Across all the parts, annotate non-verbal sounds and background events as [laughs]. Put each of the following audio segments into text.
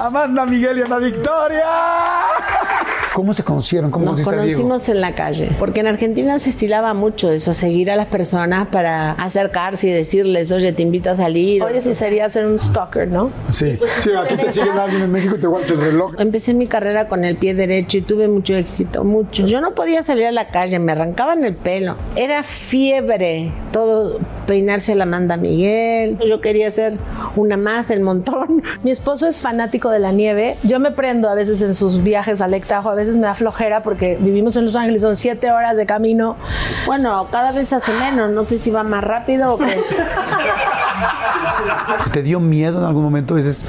Amanda, Miguel y Ana Victoria. ¿Cómo se conocieron? ¿Cómo Nos conociste a Diego? conocimos en la calle, porque en Argentina se estilaba mucho eso, seguir a las personas para acercarse y decirles, oye, te invito a salir. Oye, sí sería ser un stalker, ¿no? Sí, sí, aquí te siguen alguien en México y te guardas el reloj. Empecé mi carrera con el pie derecho y tuve mucho éxito, mucho. Yo no podía salir a la calle, me arrancaban el pelo. Era fiebre, todo peinarse a la Amanda Miguel. Yo quería ser una más del montón. Mi esposo es fanático de la nieve. Yo me prendo a veces en sus viajes al Ectajo, a veces me da flojera porque vivimos en Los Ángeles, son siete horas de camino. Bueno, cada vez hace menos, no sé si va más rápido o qué. [laughs] ¿Te dio miedo en algún momento? Dices,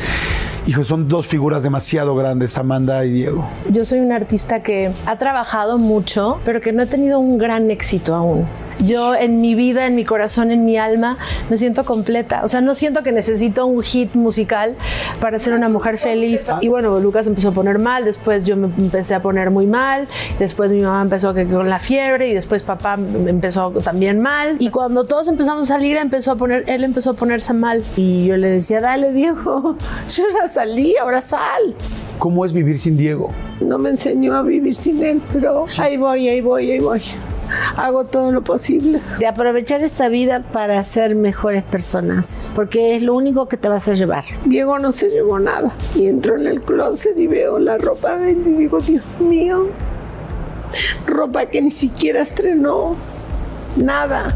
hijo, son dos figuras demasiado grandes, Amanda y Diego. Yo soy una artista que ha trabajado mucho, pero que no he tenido un gran éxito aún. Yo en mi vida, en mi corazón, en mi alma, me siento completa. O sea, no siento que necesito un hit musical para ser una mujer feliz. Y bueno, Lucas empezó a poner mal, después yo me empecé a poner muy mal, después mi mamá empezó con la fiebre y después papá empezó también mal. Y cuando todos empezamos a salir, empezó a poner, él empezó a ponerse mal. Y yo le decía, dale Diego, [laughs] yo ya salí, ahora sal. ¿Cómo es vivir sin Diego? No me enseñó a vivir sin él, pero ahí voy, ahí voy, ahí voy. Hago todo lo posible. De aprovechar esta vida para ser mejores personas, porque es lo único que te vas a llevar. Diego no se llevó nada. Y entro en el closet y veo la ropa de él y digo, Dios mío, ropa que ni siquiera estrenó. Nada.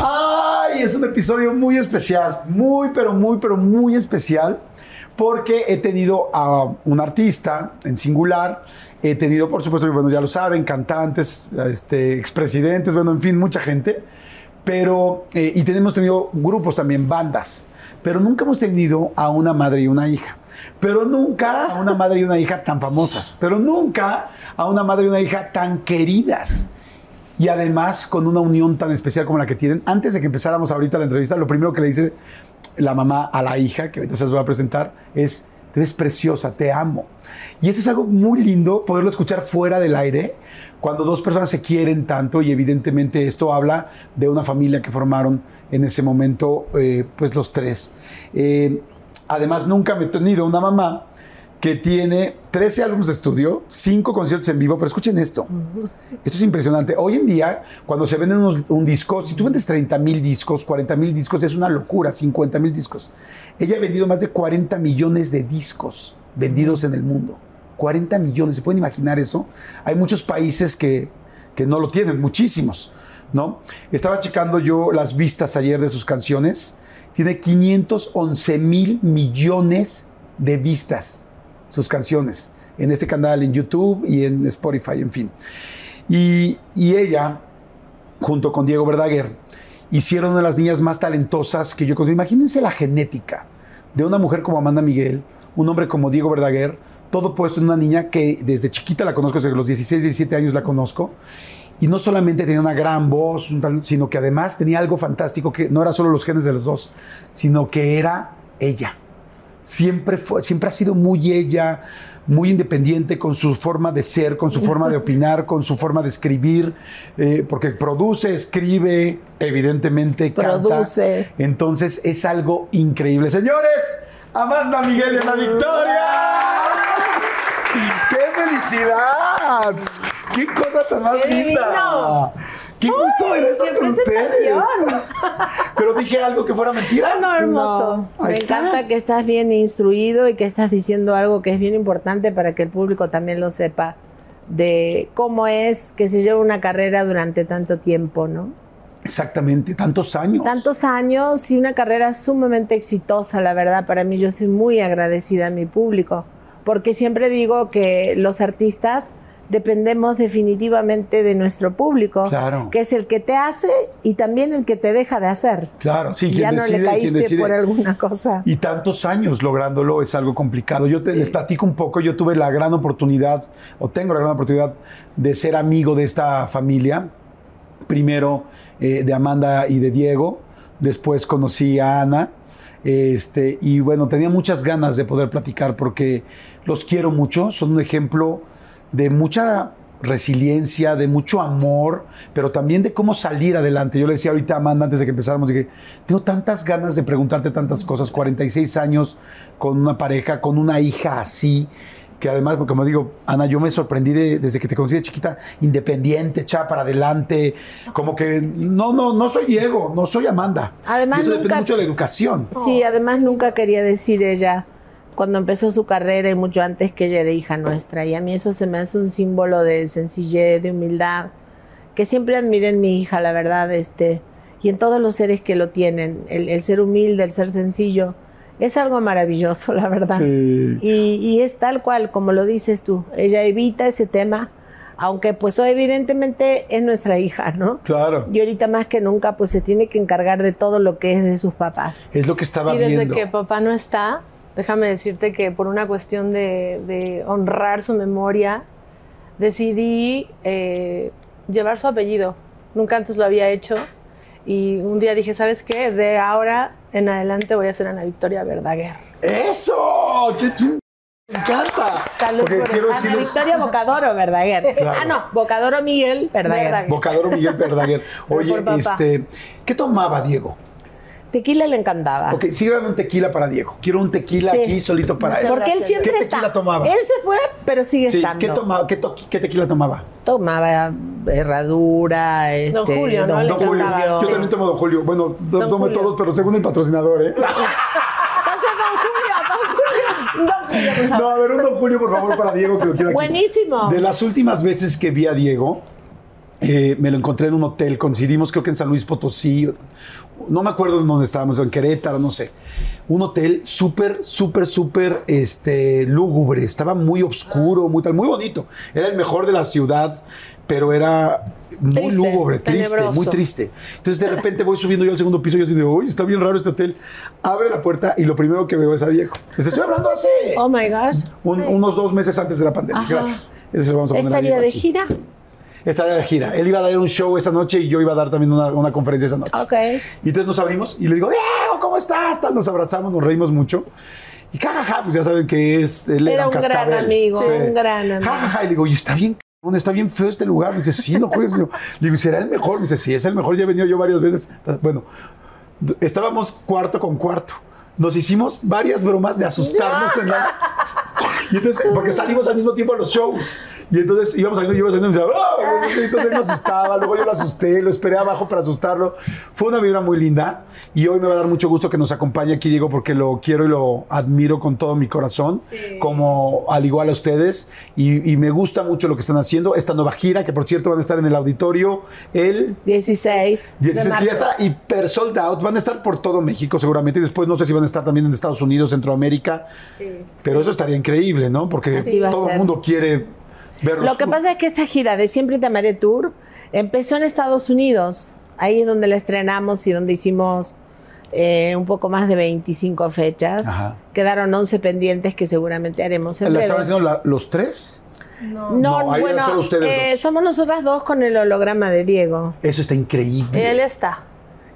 ¡Ay! Es un episodio muy especial, muy, pero muy, pero muy especial, porque he tenido a un artista en singular, he tenido, por supuesto, bueno, ya lo saben, cantantes, este, expresidentes, bueno, en fin, mucha gente, pero, eh, y tenemos tenido grupos también, bandas, pero nunca hemos tenido a una madre y una hija. Pero nunca a una madre y una hija tan famosas, pero nunca a una madre y una hija tan queridas y además con una unión tan especial como la que tienen. Antes de que empezáramos ahorita la entrevista, lo primero que le dice la mamá a la hija, que ahorita se los voy a presentar, es, te ves preciosa, te amo. Y eso es algo muy lindo, poderlo escuchar fuera del aire, cuando dos personas se quieren tanto y evidentemente esto habla de una familia que formaron en ese momento, eh, pues los tres. Eh, además, nunca me he tenido una mamá que tiene 13 álbumes de estudio, 5 conciertos en vivo, pero escuchen esto. Esto es impresionante. Hoy en día, cuando se venden unos- un disco, si tú vendes 30 mil discos, 40 mil discos, es una locura, 50 mil discos. Ella ha vendido más de 40 millones de discos vendidos en el mundo. 40 millones, ¿se pueden imaginar eso? Hay muchos países que, que no lo tienen, muchísimos, ¿no? Estaba checando yo las vistas ayer de sus canciones. Tiene 511 mil millones de vistas sus canciones en este canal, en YouTube y en Spotify, en fin. Y, y ella, junto con Diego Verdaguer, hicieron una de las niñas más talentosas que yo conozco. Imagínense la genética de una mujer como Amanda Miguel, un hombre como Diego Verdaguer, todo puesto en una niña que desde chiquita la conozco, desde los 16, 17 años la conozco. Y no solamente tenía una gran voz, sino que además tenía algo fantástico que no era solo los genes de los dos, sino que era ella siempre fue, siempre ha sido muy ella, muy independiente con su forma de ser, con su forma de [laughs] opinar, con su forma de escribir, eh, porque produce, escribe, evidentemente canta. Produce. Entonces es algo increíble. Señores, Amanda Miguel y Ana Victoria. [laughs] ¡Qué felicidad! ¡Qué cosa tan más ¡Qué linda! divino! ¡Qué gusto ver esto ¡Qué con ustedes! [laughs] Pero dije algo que fuera mentira. No, hermoso. No, me está. encanta que estás bien instruido y que estás diciendo algo que es bien importante para que el público también lo sepa de cómo es que se lleva una carrera durante tanto tiempo, ¿no? Exactamente, tantos años. Tantos años y una carrera sumamente exitosa, la verdad, para mí yo estoy muy agradecida a mi público, porque siempre digo que los artistas dependemos definitivamente de nuestro público, Claro. que es el que te hace y también el que te deja de hacer. Claro, sí, si ya no decide, le caíste por alguna cosa. Y tantos años lográndolo es algo complicado. Yo te, les platico un poco, yo tuve la gran oportunidad, o tengo la gran oportunidad, de ser amigo de esta familia. Primero eh, de Amanda y de Diego, después conocí a Ana. Este, y bueno, tenía muchas ganas de poder platicar porque los quiero mucho, son un ejemplo de mucha resiliencia, de mucho amor, pero también de cómo salir adelante. Yo le decía ahorita a Amanda antes de que empezáramos, dije, tengo tantas ganas de preguntarte tantas cosas, 46 años con una pareja, con una hija así, que además, porque como digo, Ana, yo me sorprendí de- desde que te conocí de chiquita, independiente, echada para adelante, como que no, no, no soy Diego, no soy Amanda. Además, Y eso depende mucho de la educación. Sí, además nunca quería decir ella cuando empezó su carrera y mucho antes que ella era hija nuestra. Y a mí eso se me hace un símbolo de sencillez, de humildad, que siempre admiré en mi hija, la verdad, este, y en todos los seres que lo tienen. El, el ser humilde, el ser sencillo, es algo maravilloso, [laughs] la verdad. Sí. Y, y es tal cual, como lo dices tú, ella evita ese tema, aunque pues hoy evidentemente es nuestra hija, ¿no? Claro. Y ahorita más que nunca pues se tiene que encargar de todo lo que es de sus papás. Es lo que estaba Y desde viendo. que papá no está, déjame decirte que por una cuestión de, de honrar su memoria, decidí eh, llevar su apellido. Nunca antes lo había hecho. Y un día dije, ¿sabes qué? De ahora en adelante voy a ser Ana Victoria Verdaguer. ¡Eso! ¡Qué ching... Me encanta. Salud Porque por quiero eso. Ana Victoria Bocadoro Verdaguer. Claro. Ah, no, Bocadoro Miguel Verdaguer. Verdaguer. Bocadoro Miguel Verdaguer. Oye, este, ¿qué tomaba Diego? Tequila le encantaba. Ok, síganme un tequila para Diego. Quiero un tequila Sí. aquí solito para Muchas él. Porque él siempre ¿Qué está. tequila tomaba? Él se fue, pero sigue Sí, estando. ¿qué, tomaba, qué, to- qué tequila tomaba? Tomaba herradura, este, Julio, ¿no? Don Julio. encantaba. Yo Sí. también tomo Don Julio. Bueno, Don tomo Julio. todos, pero según el patrocinador, ¿eh? [laughs] Entonces, don Julio, don Julio. Don Julio, por favor. No, a ver, un Don Julio, por favor, para Diego, que lo quiero aquí. Buenísimo. De las últimas veces que vi a Diego, eh, me lo encontré en un hotel, coincidimos creo que en San Luis Potosí, no me acuerdo en dónde estábamos, en Querétaro, no sé. Un hotel súper, súper, súper este, lúgubre, estaba muy oscuro, muy tal, muy bonito. Era el mejor de la ciudad, pero era muy Triste, lúgubre, triste, tenebroso. muy triste. Entonces de repente voy subiendo yo al segundo piso y yo así de, uy, está bien raro este hotel. Abre la puerta y lo primero que veo es a Diego. Les estoy hablando hace Oh my gosh. un- unos dos meses antes de la pandemia. Ajá. Gracias. Ese se lo vamos a poner a ¿Estaría Diego de aquí. gira? Estaría de gira. Él iba a dar un show esa noche y yo iba a dar también una, una conferencia esa noche. Ok. Y entonces nos abrimos y le digo, Diego, ¿cómo estás? Tal, Nos abrazamos, nos reímos mucho. Y jajaja, pues ya saben que es. Él Era un gran cascabel. amigo, un gran amigo. Jajaja, y le digo, y está bien, está bien feo este lugar. Me dice, sí, no juegues. Le digo, ¿y será el mejor? Me dice, sí, es el mejor. Ya he venido yo varias veces. Bueno, estábamos cuarto con cuarto. Nos hicimos varias bromas de asustarnos en la. [laughs] Y entonces, porque salimos al mismo tiempo a los shows. Y entonces íbamos saliendo, yo iba saliendo y me decía, y entonces él me asustaba, luego yo lo asusté, lo esperé abajo para asustarlo. Fue una vibra muy linda y hoy me va a dar mucho gusto que nos acompañe aquí Diego porque lo quiero y lo admiro con todo mi corazón, como al igual a ustedes. Y, y me gusta mucho lo que están haciendo. Esta nueva gira, que por cierto van a estar en el auditorio el 16. de 16 que ya marzo. está hiper sold out. Van a estar por todo México seguramente. Y después no sé si van a estar también en Estados Unidos, Centroamérica. Pero eso estaría increíble, ¿no? Porque todo el mundo quiere verlos. Lo que pasa es que esta gira de Siempre Te Amaré Tour empezó en Estados Unidos. Ahí es donde la estrenamos y donde hicimos eh, un poco más de 25 fechas. Ajá. Quedaron 11 pendientes que seguramente haremos en ¿La breve. estaban haciendo la- los tres? No. No, No, ahí eran bueno, solo ustedes eh, dos. somos nosotras dos con el holograma de Diego. Eso está increíble. Él está.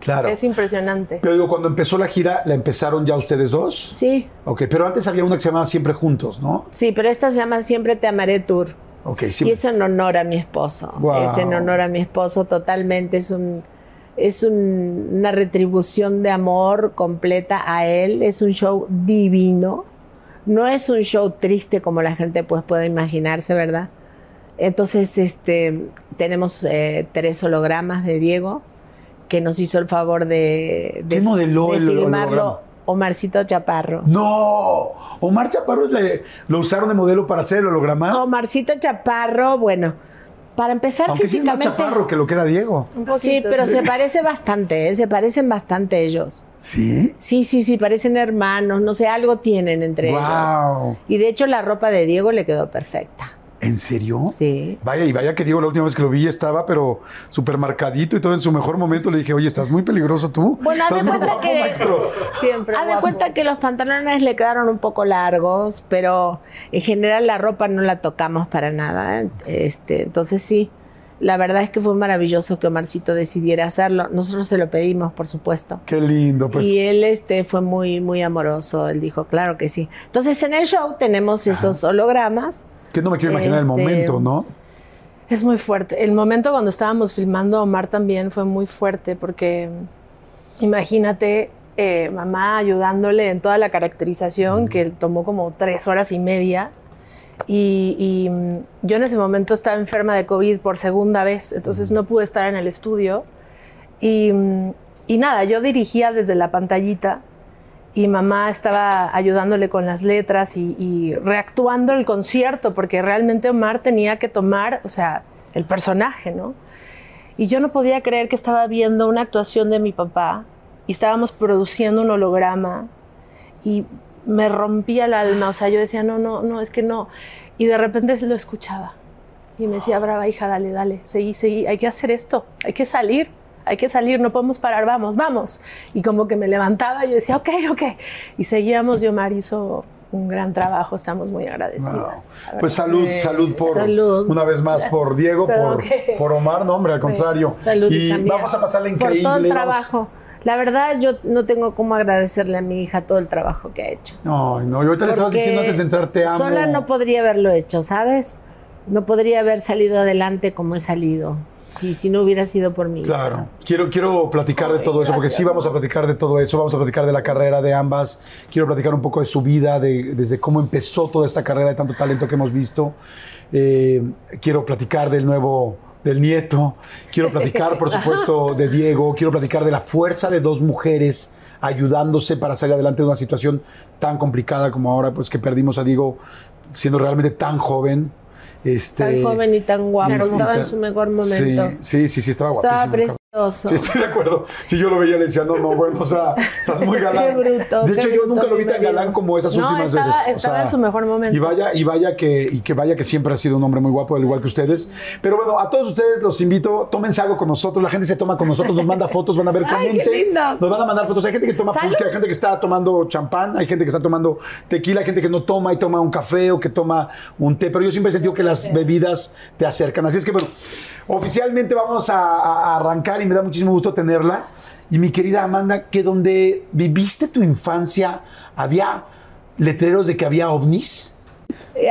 Claro. Es impresionante. Pero digo, cuando empezó la gira, ¿la empezaron ya ustedes dos? Sí, Ok, pero antes había una que se llamaba Siempre Juntos, ¿no? sí, pero esta se llama Siempre Te Amaré Tour. Ok, Y siempre. es en honor a mi esposo. Guau. Es en honor a mi esposo totalmente. Es un es un- una retribución de amor completa a él. Es un show divino. No es un show triste como la gente pues puede imaginarse, ¿verdad? Entonces, este, tenemos eh, tres hologramas de Diego que nos hizo el favor de, de, ¿Quién modeló de el filmarlo. Omarcito Chaparro. No, Omar Chaparro le- lo usaron de modelo para hacer el holograma. Omarcito Chaparro, bueno, para empezar Aunque sí es más físicamente. chaparro que lo que era Diego. Sí, pero sí. se parece bastante, ¿eh? se parecen bastante ellos. ¿Sí? Sí, sí, sí, parecen hermanos, no sé, algo tienen entre ellos. Wow. Y de hecho la ropa de Diego le quedó perfecta. ¿En serio? Sí. Vaya, y vaya que Diego la última vez que lo vi estaba, pero súper marcadito y todo en su mejor momento. Le dije, oye, estás muy peligroso tú. Bueno, haz de cuenta guapo, que- maestro. Siempre. Haz de cuenta que los pantalones le quedaron un poco largos, pero en general la ropa no la tocamos para nada. ¿eh? Este, entonces sí, la verdad es que fue maravilloso que Omarcito decidiera hacerlo. Nosotros se lo pedimos, por supuesto. Qué lindo, pues. y él este, fue muy, muy amoroso. Él dijo, claro que sí. Entonces en el show tenemos esos hologramas. Que no me quiero imaginar el Este, momento, ¿no? Es muy fuerte. El momento cuando estábamos filmando a Omar también fue muy fuerte porque imagínate eh, mamá ayudándole en toda la caracterización que tomó como tres horas y media. Y, y, yo en ese momento estaba enferma de COVID por segunda vez, entonces no pude estar en el estudio. Y, y nada, yo dirigía desde la pantallita y mamá estaba ayudándole con las letras y, reactuando el concierto, porque realmente Omar tenía que tomar, o sea, el personaje, ¿no? Y yo no podía creer que estaba viendo una actuación de mi papá y estábamos produciendo un holograma y me rompía el alma, o sea, yo decía, no, no, no, es que no. Y de repente lo escuchaba y me decía, brava hija, dale, dale, seguí, seguí, hay que hacer esto, hay que salir hay que salir, no podemos parar, vamos, vamos. Y como que me levantaba y yo decía, ok, ok. Y seguíamos, y Omar hizo un gran trabajo, estamos muy agradecidos. Wow. Pues salud, salud por salud. una vez más Gracias. por Diego, por, por, Omar, no hombre, al contrario. Salud y también. vamos a pasarle increíble. Por todo el trabajo. La verdad, yo no tengo cómo agradecerle a mi hija todo el trabajo que ha hecho. No, no, yo ahorita le estabas diciendo antes de entrar, te amo. Sola no podría haberlo hecho, ¿sabes? No podría haber salido adelante como he salido. Sí, si no hubiera sido por mí. Claro. Quiero, quiero platicar de todo eso, porque sí vamos a platicar de todo eso, vamos a platicar de la carrera de ambas, quiero platicar un poco de su vida, de, desde cómo empezó toda esta carrera de tanto talento que hemos visto. Eh, quiero platicar del nuevo, del nieto, quiero platicar, por [laughs] supuesto, de Diego, quiero platicar de la fuerza de dos mujeres ayudándose para salir adelante de una situación tan complicada como ahora, pues que perdimos a Diego siendo realmente tan joven. Este, tan joven y tan guapo, y, estaba y, en su mejor momento. Sí, sí, sí, estaba guapísimo. Estaba. Sí, estoy de acuerdo. Si yo lo veía, le decía, no, no, bueno, o sea, estás muy [laughs] galán. Qué bruto, de hecho, qué yo bruto, nunca lo vi tan galán como esas No, últimas estaba, veces. O estaba sea, en su mejor momento. Y vaya, y vaya que, y que vaya que siempre ha sido un hombre muy guapo, al igual que ustedes. Pero bueno, a todos ustedes los invito, tómense algo con nosotros. La gente se toma con nosotros, nos manda [laughs] fotos, van a ver, Ay, qué comenten. Nos van a mandar fotos. Hay gente que toma pulque, hay gente que está tomando champán, hay gente que está tomando tequila, hay gente que no toma y toma un café o que toma un té. Pero yo siempre he sentido que las bebidas te acercan. Así es que, bueno, oficialmente vamos a, a arrancar y me da muchísimo gusto tenerlas. Y mi querida Amanda, que donde viviste tu infancia, había letreros de que había ovnis.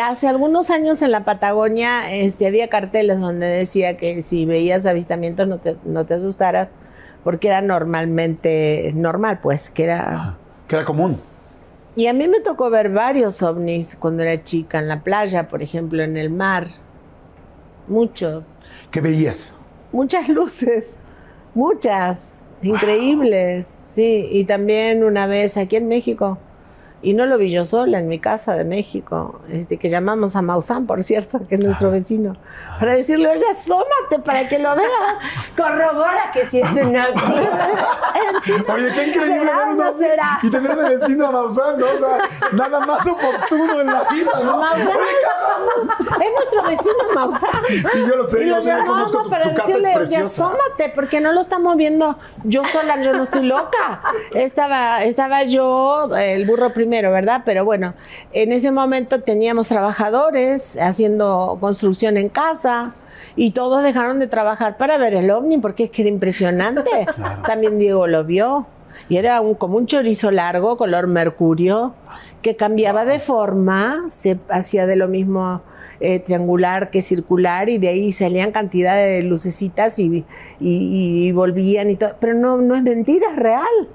Hace algunos años en la Patagonia este, había carteles donde decía que si veías avistamientos no te, no te asustaras porque era normalmente normal, pues, que era... Que era común. Y a mí me tocó ver varios ovnis cuando era chica, en la playa, por ejemplo, en el mar. Muchos. ¿Qué veías? Muchas luces, muchas, increíbles, sí. Y también una vez aquí en México, y no lo vi yo sola, en mi casa de México, este, que llamamos a Maussan, por cierto, que es nuestro vecino, para decirle, oye, asómate para que lo veas, corrobora que si es una... [laughs] [laughs] Oye, qué increíble ¿será o no será? y tener de vecino a Maussan, ¿no? O sea, nada más oportuno en la vida, ¿no? Maussan es nuestro vecino Maussan. Sí, yo lo sé, Y yo lo sé, yo llamamos conozco tu- para su casa es decirle, oye, preciosa. asómate, porque no lo estamos viendo yo sola, yo no estoy loca. Estaba, estaba yo, el burro primero, ¿verdad? Pero bueno, en ese momento teníamos trabajadores haciendo construcción en casa. Y todos dejaron de trabajar para ver el ovni porque es que era impresionante. [laughs] También Diego lo vio. Y era un, como un chorizo largo, color mercurio, que cambiaba de forma, se hacía de lo mismo eh, triangular que circular, y de ahí salían cantidad de lucecitas y, y- y volvían y todo. Pero no, no es mentira, es real.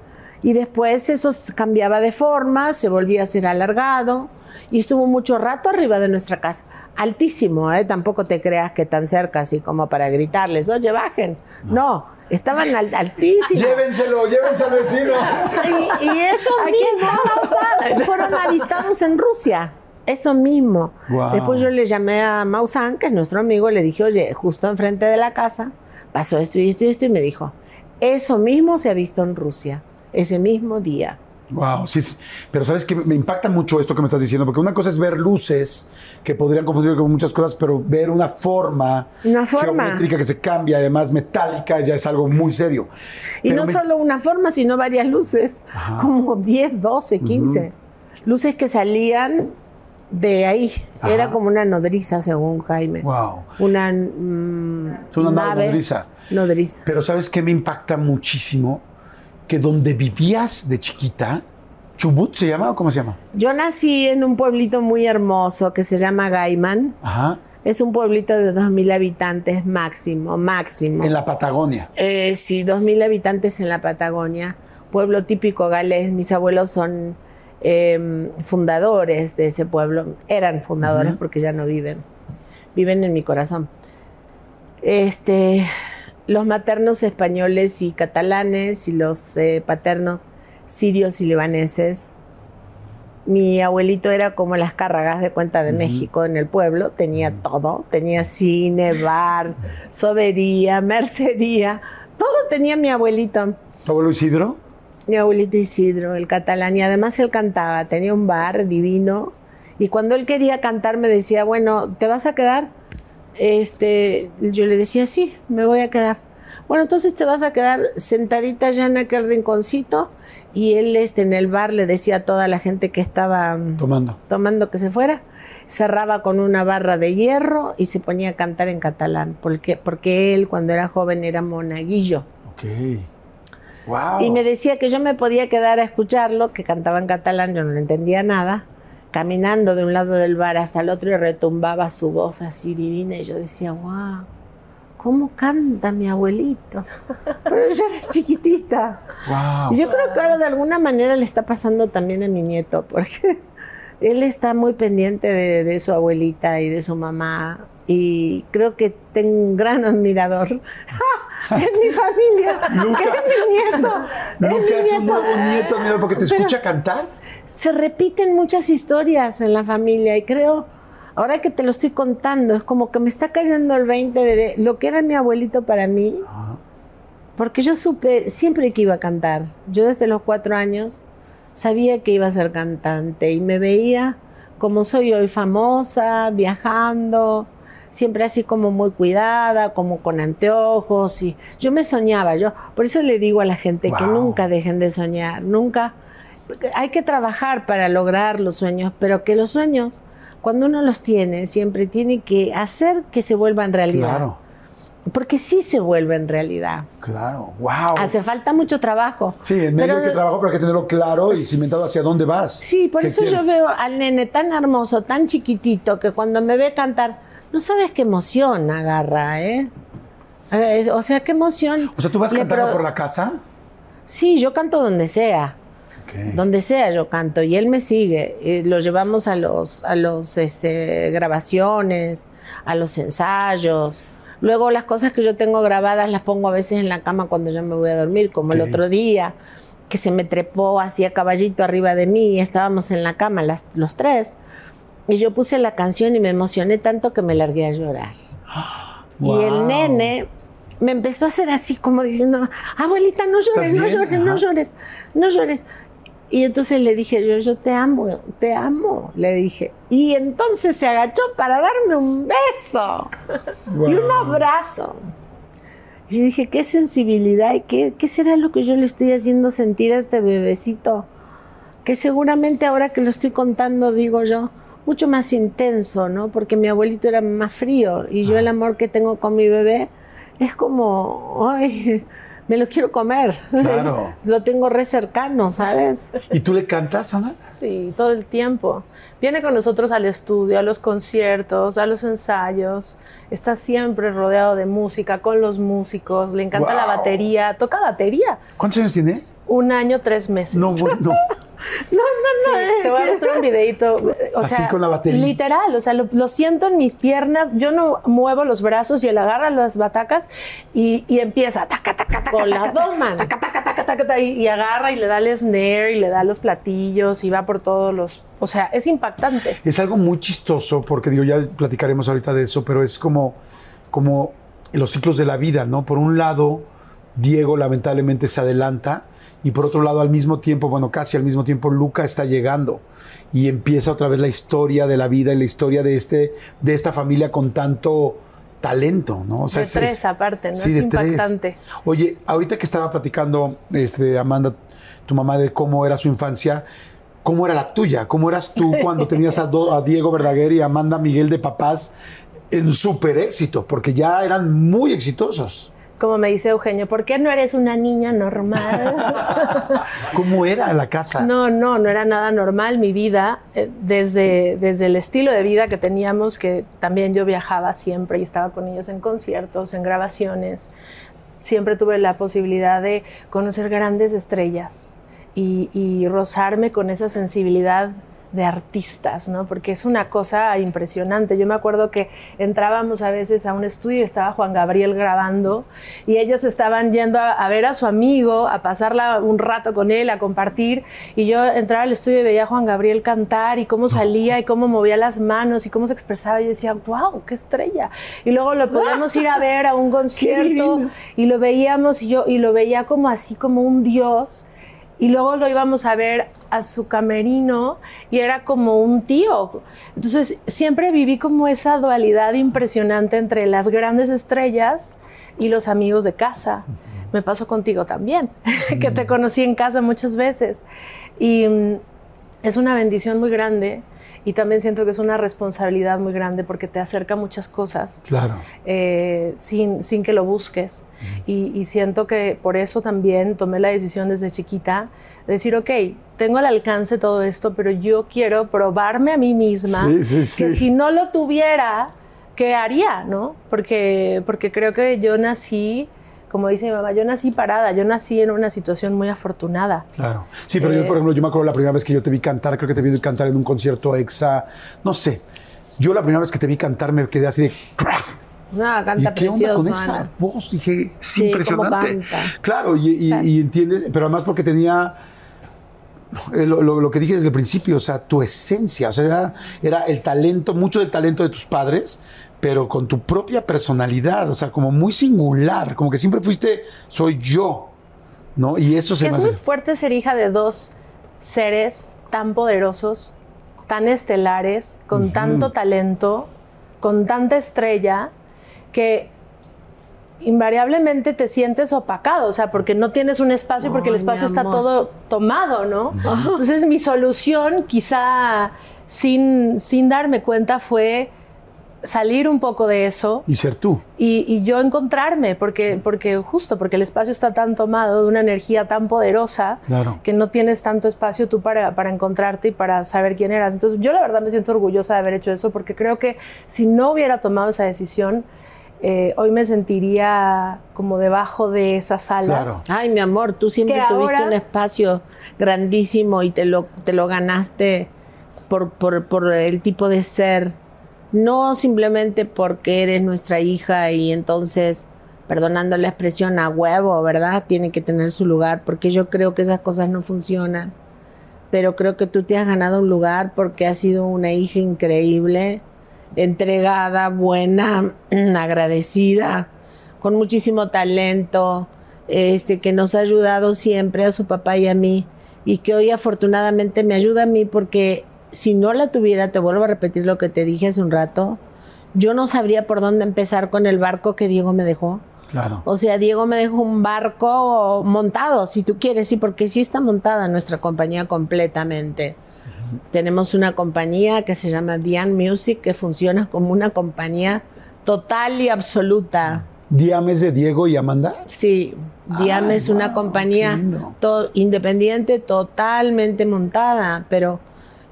Y después eso cambiaba de forma, se volvía a ser alargado, y estuvo mucho rato arriba de nuestra casa. Altísimo, ¿eh? tampoco te creas que tan cerca, así como para gritarles, oye, bajen. No, estaban al- altísimos. Llévenselo, llévense al vecino. Y, y esos [laughs] mismos fueron [laughs] avistados en Rusia. Eso mismo. Después yo le llamé a Maussan, que es nuestro amigo, le dije, oye, justo enfrente de la casa pasó esto y esto y esto, y me dijo, eso mismo se ha visto en Rusia, ese mismo día. Wow, sí, sí. pero sabes que me impacta mucho esto que me estás diciendo, porque una cosa es ver luces que podrían confundir con muchas cosas, pero ver una forma, Una forma. geométrica que se cambia, además metálica, ya es algo muy serio. Y Pero no me- solo una forma, sino varias luces, como 10, 12, 15. Luces que salían de ahí. Ajá. Era como una nodriza, según Jaime. Wow. Una, mm, una nave nodriza. Nodriza. Pero ¿sabes qué me impacta muchísimo? Que donde vivías de chiquita, Chubut se llama o cómo se llama? Yo nací en un pueblito muy hermoso que se llama Gaiman. Ajá. Es un pueblito de 2.000 habitantes máximo, máximo. En la Patagonia. Eh, sí, 2.000 habitantes en la Patagonia. Pueblo típico galés. Mis abuelos son eh, fundadores de ese pueblo. Eran fundadores porque ya no viven. Viven en mi corazón. Este, los maternos españoles y catalanes y los eh, paternos sirios y libaneses mi abuelito era como las cárragas de cuenta de México en el pueblo, tenía todo, tenía cine, bar, sodería, mercería, todo tenía mi abuelito. ¿Tu abuelo Isidro? Mi abuelito Isidro, el catalán, y además él cantaba, tenía un bar divino, y cuando él quería cantar me decía, bueno, ¿te vas a quedar? Este, yo le decía, sí, me voy a quedar. Bueno, entonces te vas a quedar sentadita ya en aquel rinconcito y él este, en el bar le decía a toda la gente que estaba mm, tomando. tomando que se fuera, cerraba con una barra de hierro y se ponía a cantar en catalán, porque, porque él cuando era joven era monaguillo. Ok. Wow. Y me decía que yo me podía quedar a escucharlo, que cantaba en catalán, yo no le entendía nada, caminando de un lado del bar hasta el otro y retumbaba su voz así divina y yo decía, wow. ¿Cómo canta mi abuelito? Pero yo era chiquitita. Wow. Y yo creo que ahora de alguna manera le está pasando también a mi nieto, porque [laughs] él está muy pendiente de, de su abuelita y de su mamá. Y creo que tengo un gran admirador [laughs] en mi familia, Nunca- que es mi nieto. es mi Nunca es un nuevo nieto, mira, porque te Pero escucha cantar. Se repiten muchas historias en la familia y creo, ahora que te lo estoy contando, es como que me está cayendo el 20 de lo que era mi abuelito para mí. Porque yo supe siempre que iba a cantar. Yo desde los cuatro años sabía que iba a ser cantante y me veía como soy hoy famosa, viajando, siempre así como muy cuidada, como con anteojos y yo me soñaba, yo por eso le digo a la gente que nunca dejen de soñar, nunca hay que trabajar para lograr los sueños, pero que los sueños cuando uno los tiene siempre tiene que hacer que se vuelvan realidad. Claro, Porque sí se vuelven realidad. claro. Wow. Hace falta mucho trabajo. Sí, en medio Pero- de que trabajo, pero hay que tenerlo claro y cimentado hacia dónde vas. Sí, por ¿Qué eso quieres? yo veo al nene tan hermoso, tan chiquitito, que cuando me ve cantar, no sabes qué emoción agarra, ¿eh? Eh, O sea, qué emoción. O sea, ¿tú vas cantando por la casa? Sí, yo canto donde sea. Donde sea yo canto y él me sigue. Eh, lo llevamos a los, a los este, grabaciones, a los ensayos. Luego las cosas que yo tengo grabadas las pongo a veces en la cama cuando yo me voy a dormir, como el otro día, que se me trepó así a caballito arriba de mí y estábamos en la cama las, los tres. Y yo puse la canción y me emocioné tanto que me largué a llorar. Y el nene me empezó a hacer así como diciendo, abuelita, no llores, no llores, no llores, no llores. Y entonces le dije yo, yo te amo, te amo, le dije. Y entonces se agachó para darme un beso y un abrazo. Y dije, qué sensibilidad y qué, qué será lo que yo le estoy haciendo sentir a este bebecito. Que seguramente ahora que lo estoy contando, digo yo, mucho más intenso, ¿no? Porque mi abuelito era más frío y yo el amor que tengo con mi bebé es como, ay, me lo quiero comer. Claro. [laughs] lo tengo re cercano, ¿sabes? ¿Y tú le cantas, Ana? Sí, todo el tiempo. Viene con nosotros al estudio, a los conciertos, a los ensayos. Está siempre rodeado de música, con los músicos. Le encanta la batería. Toca batería. ¿Cuántos años tiene? Un año, tres meses. No, bueno, no. [laughs] No, no, no. Sí, es te voy a mostrar un videito. O Así sea, con la batería. Literal, o sea, lo, lo siento en mis piernas, yo no muevo los brazos y él agarra las batacas y, y empieza taca, taca, taca, Con taca, taca, taca, taca, y, y agarra y le da el snare y le da los platillos y va por todos los. O sea, es impactante. Es algo muy chistoso porque digo, ya platicaremos ahorita de eso, pero es como, como los ciclos de la vida, ¿no? Por un lado, Diego lamentablemente se adelanta y por otro lado, al mismo tiempo, bueno, casi al mismo tiempo, Luca está llegando y empieza otra vez la historia de la vida y la historia de, este, de esta familia con tanto talento, ¿no? O de es- tres es- aparte, ¿no? Sí, es de tres. Oye, ahorita que estaba platicando, este, Amanda, tu mamá, de cómo era su infancia, ¿cómo era la tuya? ¿Cómo eras tú cuando tenías a, [laughs] do- a Diego Verdaguer y a Amanda Miguel de papás en súper éxito? Porque ya eran muy exitosos. Como me dice Eugenio, ¿por qué no eres una niña normal? [laughs] ¿Cómo era la casa? No, no, no era nada normal mi vida, eh, desde, desde el estilo de vida que teníamos, que también yo viajaba siempre y estaba con ellos en conciertos, en grabaciones, siempre tuve la posibilidad de conocer grandes estrellas y, y rozarme con esa sensibilidad de artistas, ¿no? Porque es una cosa impresionante. Yo me acuerdo que entrábamos a veces a un estudio y estaba Juan Gabriel grabando y ellos estaban yendo a, ver a su amigo, a pasarla un rato con él, a compartir y yo entraba al estudio y veía a Juan Gabriel cantar y cómo salía y cómo movía las manos y cómo se expresaba y decía, wow, qué estrella. Y luego lo podíamos ir a ver a un [laughs] concierto y lo veíamos y yo y lo veía como así como un dios y luego lo íbamos a ver a su camerino y era como un tío. Entonces siempre viví como esa dualidad impresionante entre las grandes estrellas y los amigos de casa. Me pasó contigo también, [laughs] que te conocí en casa muchas veces. Y mm, es una bendición muy grande y también siento que es una responsabilidad muy grande porque te acerca muchas cosas. Claro. Eh, sin, sin que lo busques. y, y, siento que por eso también tomé la decisión desde chiquita de decir, ok, tengo al alcance todo esto, pero yo quiero probarme a mí misma que si no lo tuviera, ¿qué haría? ¿no? Porque, porque creo que yo nací como dice mi mamá, yo nací parada, yo nací en una situación muy afortunada. Claro. Sí, pero yo, por eh, ejemplo, yo me acuerdo la primera vez que yo te vi cantar, creo que te vi cantar en un concierto exa, no sé. Yo la primera vez que te vi cantar me quedé así de... No, canta ¿Qué onda con esa voz? Dije, es impresionante. Claro, y, entiendes, pero además porque tenía... Eh, lo, que dije desde el principio, o sea, tu esencia, o sea, era, era, el talento, mucho del talento de tus padres, pero con tu propia personalidad, o sea, como muy singular, como que siempre fuiste, soy yo, ¿no? Y eso se es me hace... muy fuerte ser hija de dos seres tan poderosos, tan estelares, con tanto talento, con tanta estrella, que invariablemente te sientes opacado, o sea, porque no tienes un espacio, porque el espacio está todo tomado, ¿no? Entonces mi solución, quizá sin, sin darme cuenta, fue salir un poco de eso. Y ser tú. Y, yo encontrarme, porque, porque justo, porque el espacio está tan tomado de una energía tan poderosa que no tienes tanto espacio tú para, para encontrarte y para saber quién eras. Entonces yo la verdad me siento orgullosa de haber hecho eso, porque creo que si no hubiera tomado esa decisión, eh, hoy me sentiría como debajo de esas alas. Ay, mi amor, tú siempre tuviste un espacio grandísimo y te lo, te lo ganaste por, por, por el tipo de ser no simplemente porque eres nuestra hija y entonces, perdonando la expresión, a huevo, ¿verdad? Tiene que tener su lugar, porque yo creo que esas cosas no funcionan. Pero creo que tú te has ganado un lugar porque has sido una hija increíble, entregada, buena, [clears throat] agradecida, con muchísimo talento, este, que nos ha ayudado siempre a su papá y a mí, y que hoy afortunadamente me ayuda a mí porque si no la tuviera, te vuelvo a repetir lo que te dije hace un rato, yo no sabría por dónde empezar con el barco que Diego me dejó. Claro. O sea, Diego me dejó un barco montado, si tú quieres, sí, porque sí está montada nuestra compañía completamente. Tenemos una compañía que se llama Dian Music, que funciona como una compañía total y absoluta. ¿Diam es de Diego y Amanda? Sí, Diam es una compañía independiente, totalmente montada, pero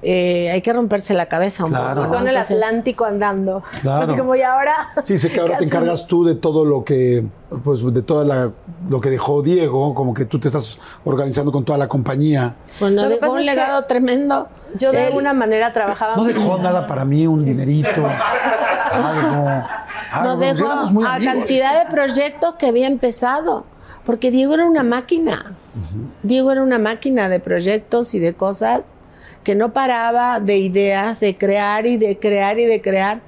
eh, hay que romperse la cabeza un poco. Con el Atlántico andando. Así como y ahora. Sí, sé que ahora [laughs] te encargas tú de todo lo que, pues de toda lo que dejó Diego, como que tú te estás organizando con toda la compañía. Bueno, dejó un legado tremendo. Yo de alguna manera trabajaba. No dejó nada para mí, un dinerito, algo. No dejó a cantidad de proyectos que había empezado. Porque Diego era una máquina. Diego era una máquina de proyectos y de cosas que no paraba de ideas, de crear y de crear y de crear,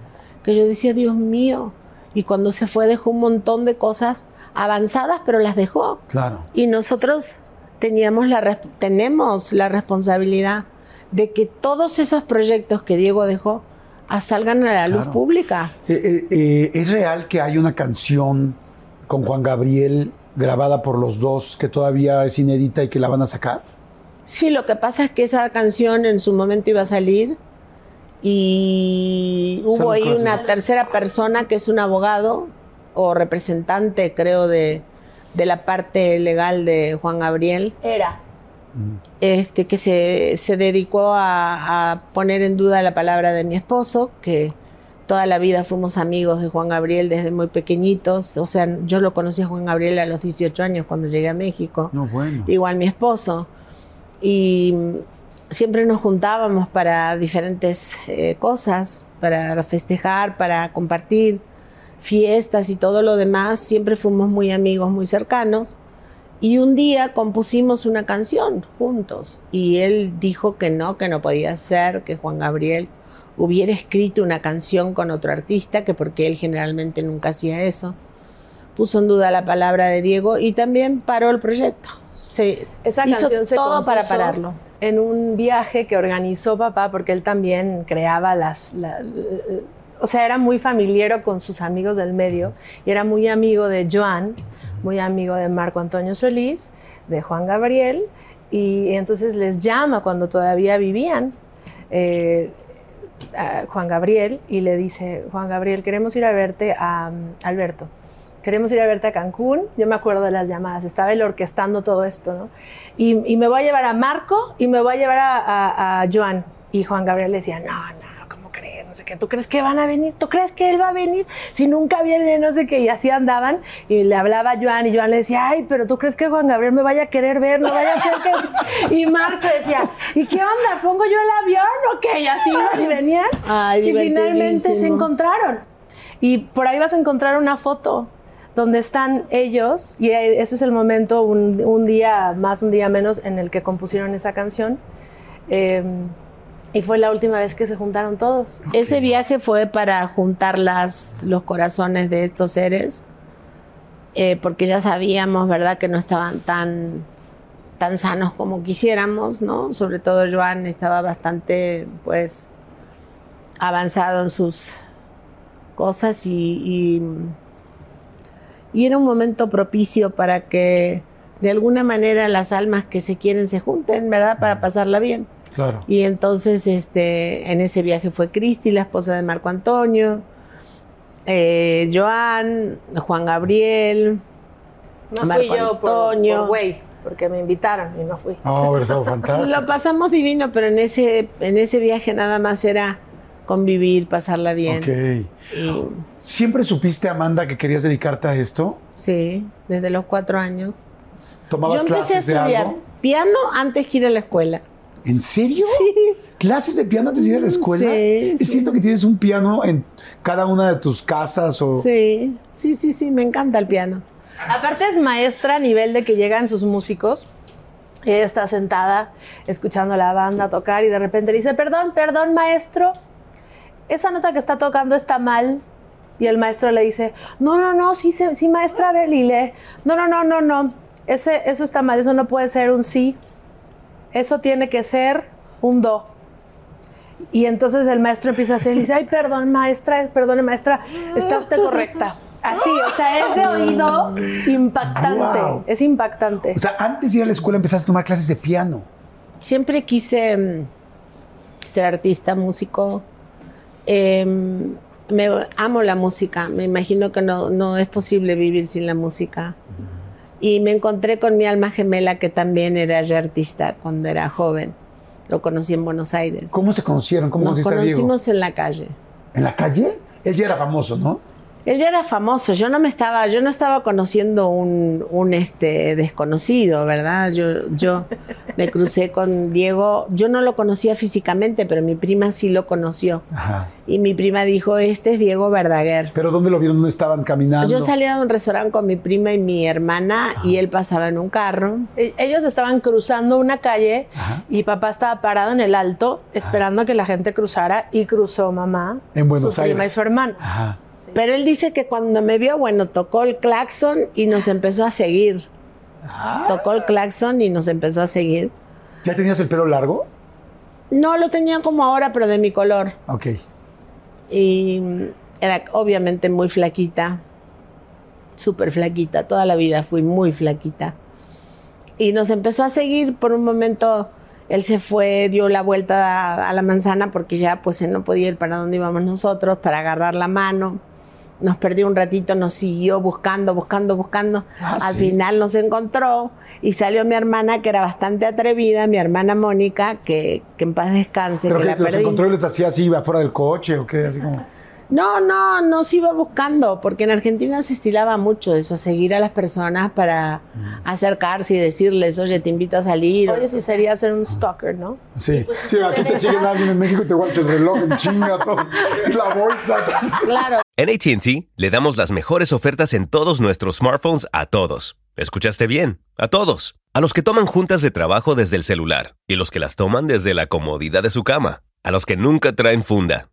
que yo decía, Dios mío, y cuando se fue dejó un montón de cosas avanzadas, pero las dejó. Claro. Y nosotros teníamos la, tenemos la responsabilidad de que todos esos proyectos que Diego dejó salgan a la luz pública. Eh, eh, eh, ¿Es real que hay una canción con Juan Gabriel grabada por los dos que todavía es inédita y que la van a sacar? Sí, lo que pasa es que esa canción en su momento iba a salir y hubo ahí una tercera persona que es un abogado o representante, creo, de, de la parte legal de Juan Gabriel. Era. Este, que se, se dedicó a, a poner en duda la palabra de mi esposo, que toda la vida fuimos amigos de Juan Gabriel desde muy pequeñitos. O sea, yo lo conocí a Juan Gabriel a los 18 años cuando llegué a México. No, bueno. Igual mi esposo. Y siempre nos juntábamos para diferentes eh, cosas, para festejar, para compartir fiestas y todo lo demás. Siempre fuimos muy amigos, muy cercanos. Y un día compusimos una canción juntos y él dijo que no, que no podía ser, que Juan Gabriel hubiera escrito una canción con otro artista, que porque él generalmente nunca hacía eso. Puso en duda la palabra de Diego y también paró el proyecto. Se Esa hizo canción se todo para pararlo. En un viaje que organizó papá, porque él también creaba las. la- o sea, era muy familiero con sus amigos del medio y era muy amigo de Joan, muy amigo de Marco Antonio Solís, de Juan Gabriel, y entonces les llama cuando todavía vivían. eh, a Juan Gabriel y le dice, Juan Gabriel, queremos ir a verte a um, Alberto, queremos ir a verte a Cancún. Yo me acuerdo de las llamadas, estaba él orquestando todo esto, ¿no? Y, y me voy a llevar a Marco y me voy a llevar a, a- a Joan. Y Juan Gabriel le decía, no, no, ¿cómo crees? No sé qué, ¿tú crees que van a venir? ¿Tú crees que él va a venir? Si nunca viene, no sé qué. Y así andaban. Y le hablaba a Joan y Joan le decía, ay, pero ¿tú crees que Juan Gabriel me vaya a querer ver? No vaya a ser que... [laughs] Y Marco decía, ¿y qué onda? ¿Pongo yo el avión o qué? Y así iban y venían. Ay, y finalmente se encontraron. Y por ahí vas a encontrar una foto donde están ellos, y ese es el momento, un, un día más, un día menos, en el que compusieron esa canción. Eh, y fue la última vez que se juntaron todos. Ese viaje fue para juntar las, los corazones de estos seres, eh, porque ya sabíamos, ¿verdad?, que no estaban tan, tan sanos como quisiéramos, ¿no? Sobre todo Joan estaba bastante, pues, avanzado en sus cosas y, y, y era un momento propicio para que de alguna manera las almas que se quieren se junten, ¿verdad?, para pasarla bien. Claro. Y entonces este, en ese viaje fue Cristi, la esposa de Marco Antonio, eh, Joan, Juan Gabriel. No Marco fui yo por, Antonio. por güey, porque me invitaron y no fui. No, pero estaba fantástico. [laughs] Lo pasamos divino, pero en ese, en ese viaje nada más era convivir, pasarla bien. Ok. Y, ¿Siempre supiste, Amanda, que querías dedicarte a esto? sí, desde los cuatro años. ¿Tomabas Yo empecé a de estudiar algo? piano antes que ir a la escuela. ¿En serio? ¿Clases de piano antes de ir a la escuela? Sí, ¿Es sí. cierto que tienes un piano en cada una de tus casas? O... Sí, sí, sí, sí, me encanta el piano. Aparte es maestra a nivel de que llegan sus músicos. Ella está sentada escuchando a la banda tocar y de repente le dice, perdón, perdón, maestro, esa nota que está tocando está mal. Y el maestro le dice, no, no, no, sí, sí maestra, lee, no, no, no, no, no, Ese, eso está mal, eso no puede ser un sí, eso tiene que ser un do. Y entonces el maestro empieza a hacer y dice, ay, perdón, maestra, perdone, maestra, está usted correcta. Así, o sea, es de oído impactante, Wow. es impactante. O sea, antes de ir a la escuela empezaste a tomar clases de piano. Siempre quise mm, ser artista, músico. Em, me amo la música. Me imagino que no, no es posible vivir sin la música. Y me encontré con mi alma gemela que también era ya artista cuando era joven. Lo conocí en Buenos Aires. ¿Cómo se conocieron? ¿Cómo Nos Diego? conocimos en la calle. ¿En la calle? Él ya era famoso, ¿no? Él ya era famoso, yo no me estaba, yo no estaba conociendo un, un, este desconocido, ¿verdad? Yo, yo me crucé con Diego, yo no lo conocía físicamente, pero mi prima sí lo conoció. Ajá. Y mi prima dijo, este es Diego Verdaguer. ¿Pero dónde lo vieron? ¿Dónde estaban caminando? Yo salía de un restaurante con mi prima y mi hermana y él pasaba en un carro. E- Ellos estaban cruzando una calle Ajá. y papá estaba parado en el alto esperando a que la gente cruzara y cruzó mamá, En Buenos su prima Aires. y su hermano. Ajá. Pero él dice que cuando me vio, bueno, tocó el claxon y nos empezó a seguir. Tocó el claxon y nos empezó a seguir. ¿Ya tenías el pelo largo? No lo tenía como ahora, pero de mi color. Ok. Y era obviamente muy flaquita, súper flaquita, toda la vida fui muy flaquita. Y nos empezó a seguir por un momento, él se fue, dio la vuelta a, a la manzana porque ya pues él no podía ir para donde íbamos nosotros, para agarrar la mano. Nos perdió un ratito, nos siguió buscando, buscando, buscando. Ah, Al sí. final nos encontró y salió mi hermana, que era bastante atrevida, mi hermana Mónica, que, que en paz descanse, Pero que que la los perdí. encontró y les hacía así, iba fuera del coche o qué, así como. No, no, nos iba buscando, porque en Argentina se estilaba mucho eso, seguir a las personas para acercarse y decirles, oye, te invito a salir. Oye, eso sería ser un stalker, ¿no? Sí, sí, aquí te siguen alguien en México y te guardas el reloj en chinga, todo, [laughs] la bolsa. Claro, En ATT le damos las mejores ofertas en todos nuestros smartphones a todos. ¿Escuchaste bien? A todos. A los que toman juntas de trabajo desde el celular y los que las toman desde la comodidad de su cama. A los que nunca traen funda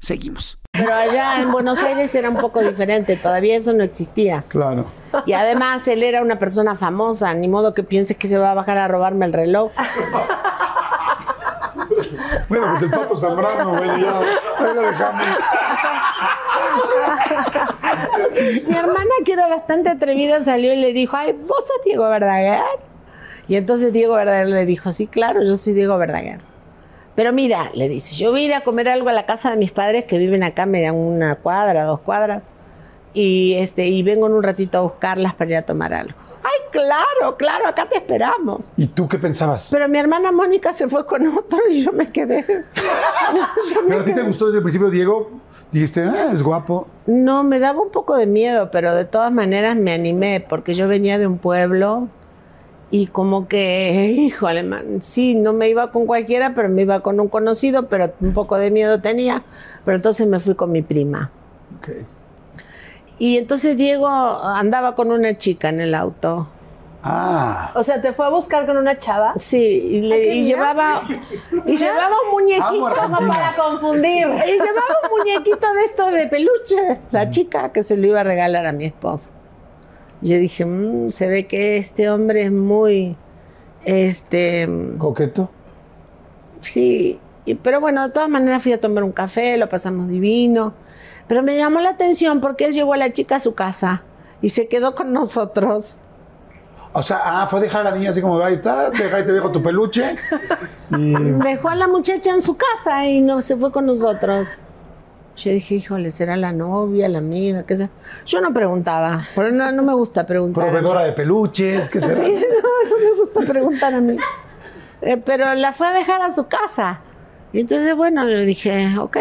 Seguimos. pero allá en Buenos Aires era un poco diferente, todavía eso no existía. Claro. Y además él era una persona famosa, ni modo que piense que se va a bajar a robarme el reloj. Bueno, pues el Pato Zambrano, güey, ya. Ahí lo dejamos. Mi hermana, que era bastante atrevida, salió y le dijo, ay, ¿vos sos Diego Verdaguer? Y entonces Diego Verdaguer le dijo, sí, claro, yo soy Diego Verdaguer. Pero mira, le dice, yo voy a ir a comer algo a la casa de mis padres que viven acá, me dan una cuadra, dos cuadras, y, este, y vengo en un ratito a buscarlas para ir a tomar algo. Ay, claro, claro, acá te esperamos. ¿Y tú qué pensabas? Pero mi hermana Mónica se fue con otro y yo me quedé. [laughs] Yo me ¿Pero a ti te gustó desde el principio, Diego? Dijiste, ah, es guapo. No, me daba un poco de miedo, pero de todas maneras me animé porque yo venía de un pueblo y como que, híjole, man, sí, no me iba con cualquiera, pero me iba con un conocido, pero un poco de miedo tenía, pero entonces me fui con mi prima. Y entonces Diego andaba con una chica en el auto. Ah. O sea, te fue a buscar con una chava. Sí, y, le- y llevaba y llevaba un muñequito. Como para confundir. Y llevaba un muñequito de esto de peluche, la chica que se lo iba a regalar a mi esposo. Yo dije, "Mm, se ve que este hombre es muy, este, ¿Coqueto? sí, y- pero bueno, de todas maneras fui a tomar un café, lo pasamos divino, pero me llamó la atención porque él llevó a la chica a su casa y se quedó con nosotros. O sea, ah, fue a dejar a la niña así como, ahí está, te, deja y te dejo tu peluche. [laughs] Y Dejó a la muchacha en su casa y no se fue con nosotros. Yo dije, híjole, ¿será la novia, la amiga? ¿Qué sea? Yo no preguntaba, pero no, no me gusta preguntar. proveedora de peluches, ¿qué [laughs] será? Sí, no, no me gusta preguntar a mí. Eh, pero la fue a dejar a su casa. Y entonces, bueno, yo dije, ok,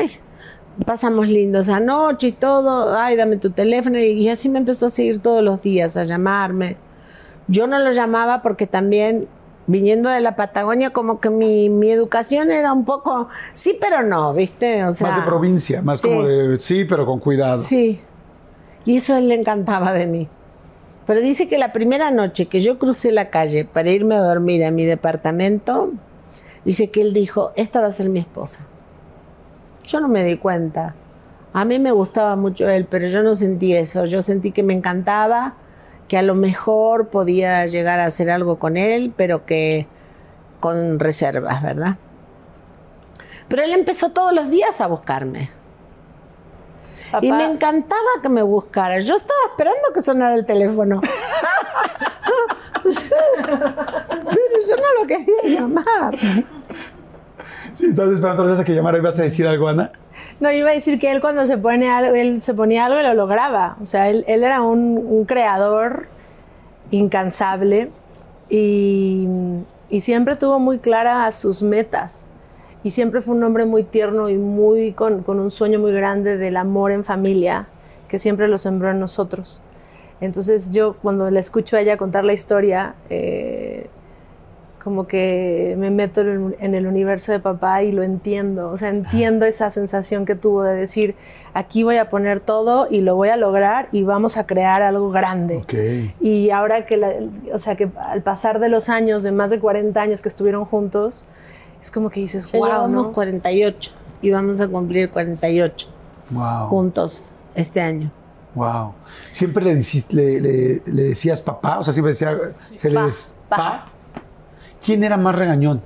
pasamos lindos anoche y todo. Ay, dame tu teléfono. Y así me empezó a seguir todos los días, a llamarme. Yo no lo llamaba porque también, viniendo de la Patagonia, como que mi, mi educación era un poco, sí, pero no, ¿viste? O sea, más de provincia, más como de, sí, pero con cuidado. Sí. Y eso a él le encantaba de mí. Pero dice que la primera noche que yo crucé la calle para irme a dormir a mi departamento, dice que él dijo, esta va a ser mi esposa. Yo no me di cuenta. A mí me gustaba mucho él, pero yo no sentí eso. Yo sentí que me encantaba, que a lo mejor podía llegar a hacer algo con él, pero que con reservas, ¿verdad? Pero él empezó todos los días a buscarme. Papá, Y me encantaba que me buscara. Yo estaba esperando que sonara el teléfono. [laughs] Pero yo no lo quería llamar. Sí, estás esperando entonces a que llamara y vas a decir algo, Ana. No, iba a decir que él cuando se pone algo, él se ponía algo y lo lograba. O sea, él, era un, creador incansable y, siempre tuvo muy claras sus metas. Y siempre fue un hombre muy tierno y muy con, un sueño muy grande del amor en familia, que siempre lo sembró en nosotros. Entonces yo cuando le escucho a ella contar la historia, eh, como que me meto en el universo de papá y lo entiendo. O sea, entiendo esa sensación que tuvo de decir, aquí voy a poner todo y lo voy a lograr y vamos a crear algo grande. Ok. Y ahora que, la- o sea, que al pasar de los años, de más de 40 años que estuvieron juntos, es como que dices, Ya wow, llevamos ¿no? 48 y vamos a cumplir 48 Wow. juntos este año. Wow. Siempre le, le, le- le decías papá, o sea, siempre decía, se le Pa, des- pa. pa. ¿Quién era más regañón?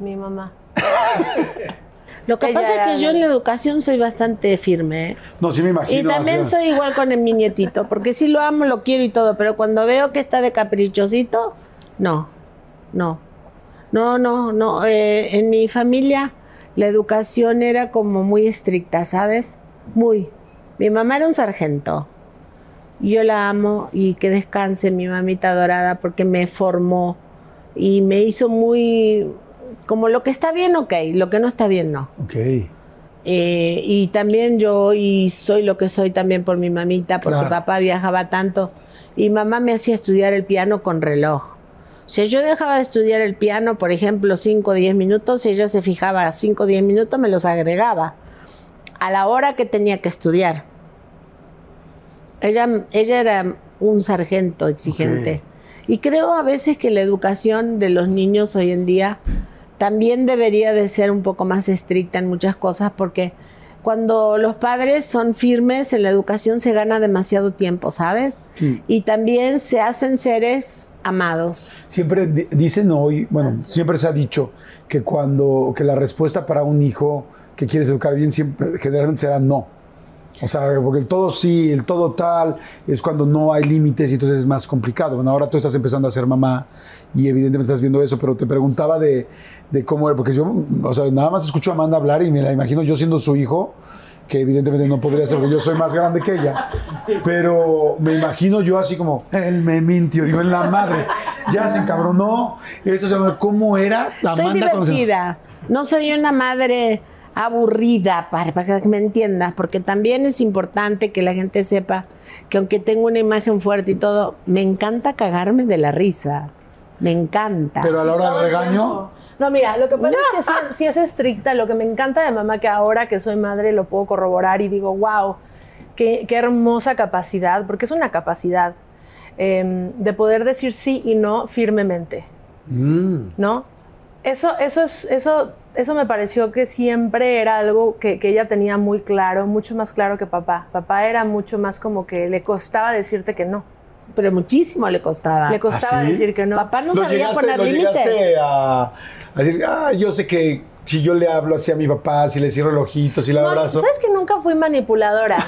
Mi mamá. [laughs] Lo que Ella pasa es que yo en la educación soy bastante firme. ¿eh? No, sí me imagino. Y también así- soy igual con el, mi nietito, porque sí lo amo, lo quiero y todo, pero cuando veo que está de caprichosito, no, no, no, no, no. eh, en mi familia la educación era como muy estricta, ¿sabes? Muy. Mi mamá era un sargento. Yo la amo y que descanse mi mamita dorada porque me formó y me hizo muy como lo que está bien, ok, lo que no está bien, no. Ok. Eh, y también yo y soy lo que soy también por mi mamita, porque Claro. papá viajaba tanto y mamá me hacía estudiar el piano con reloj. O sea, yo dejaba de estudiar el piano, por ejemplo, 5 o 10 minutos, ella se fijaba 5 o 10 minutos, me los agregaba a la hora que tenía que estudiar. Ella, ella era un sargento exigente. Y creo a veces que la educación de los niños hoy en día también debería de ser un poco más estricta en muchas cosas porque cuando los padres son firmes en la educación se gana demasiado tiempo, ¿sabes? Sí. Y también se hacen seres amados. Siempre di- dicen hoy, bueno, siempre se ha dicho que cuando, que la respuesta para un hijo que quieres educar bien siempre generalmente será no. O sea, porque el todo sí, el todo tal, es cuando no hay límites y entonces es más complicado. Bueno, ahora tú estás empezando a ser mamá y evidentemente estás viendo eso, pero te preguntaba de, de cómo era, porque yo, o sea, nada más escucho a Amanda hablar y me la imagino yo siendo su hijo, que evidentemente no podría ser, porque yo soy más grande que ella, pero me imagino yo así como, él me mintió, digo, en la madre, ya se encabronó, esto se llama, ¿cómo era soy Amanda se- divertida. No soy una madre aburrida, para, para que me entiendas, porque también es importante que la gente sepa que aunque tengo una imagen fuerte y todo, me encanta cagarme de la risa. Me encanta. Pero a la hora del regaño, No, mira, lo que pasa es que sí, es- sí es estricta. Lo que me encanta de mamá, que ahora que soy madre lo puedo corroborar y digo, wow, qué, qué hermosa capacidad, porque es una capacidad em, de poder decir sí y no firmemente, mm, ¿no? Eso, eso, es, eso, eso me pareció que siempre era algo que, que ella tenía muy claro, mucho más claro que papá. Papá era mucho más como que le costaba decirte que no. Pero muchísimo le costaba. Le costaba ¿Ah, sí? decir que no. Papá no lo sabía llegaste, poner límites. a, a decir, ah, yo sé que si yo le hablo así a mi papá, si le cierro el ojito, si le No, abrazo. ¿Sabes que nunca fui manipuladora?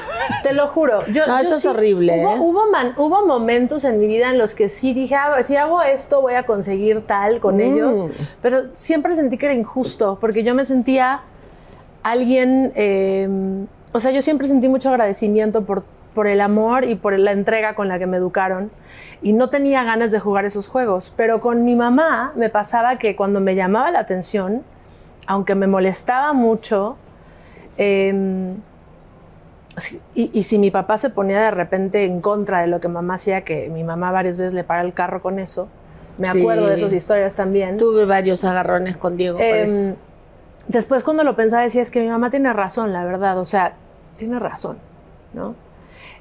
Te lo juro. Yo, No, yo eso es horrible, Hubo, ¿eh? hubo, man- hubo momentos en mi vida en los que sí dije, ah, si hago esto voy a conseguir tal con Mm. ellos. Pero siempre sentí que era injusto, porque yo me sentía alguien, eh, o sea, yo siempre sentí mucho agradecimiento por, por el amor y por la entrega con la que me educaron. Y no tenía ganas de jugar esos juegos. Pero con mi mamá me pasaba que cuando me llamaba la atención, aunque me molestaba mucho, eh, sí, y, y si mi papá se ponía de repente en contra de lo que mamá hacía, que mi mamá varias veces le para el carro con eso, me Sí. acuerdo de esas historias también. Tuve varios agarrones con Diego por eso. después cuando lo pensaba decía, es que mi mamá tiene razón, la verdad, o sea, tiene razón, ¿no?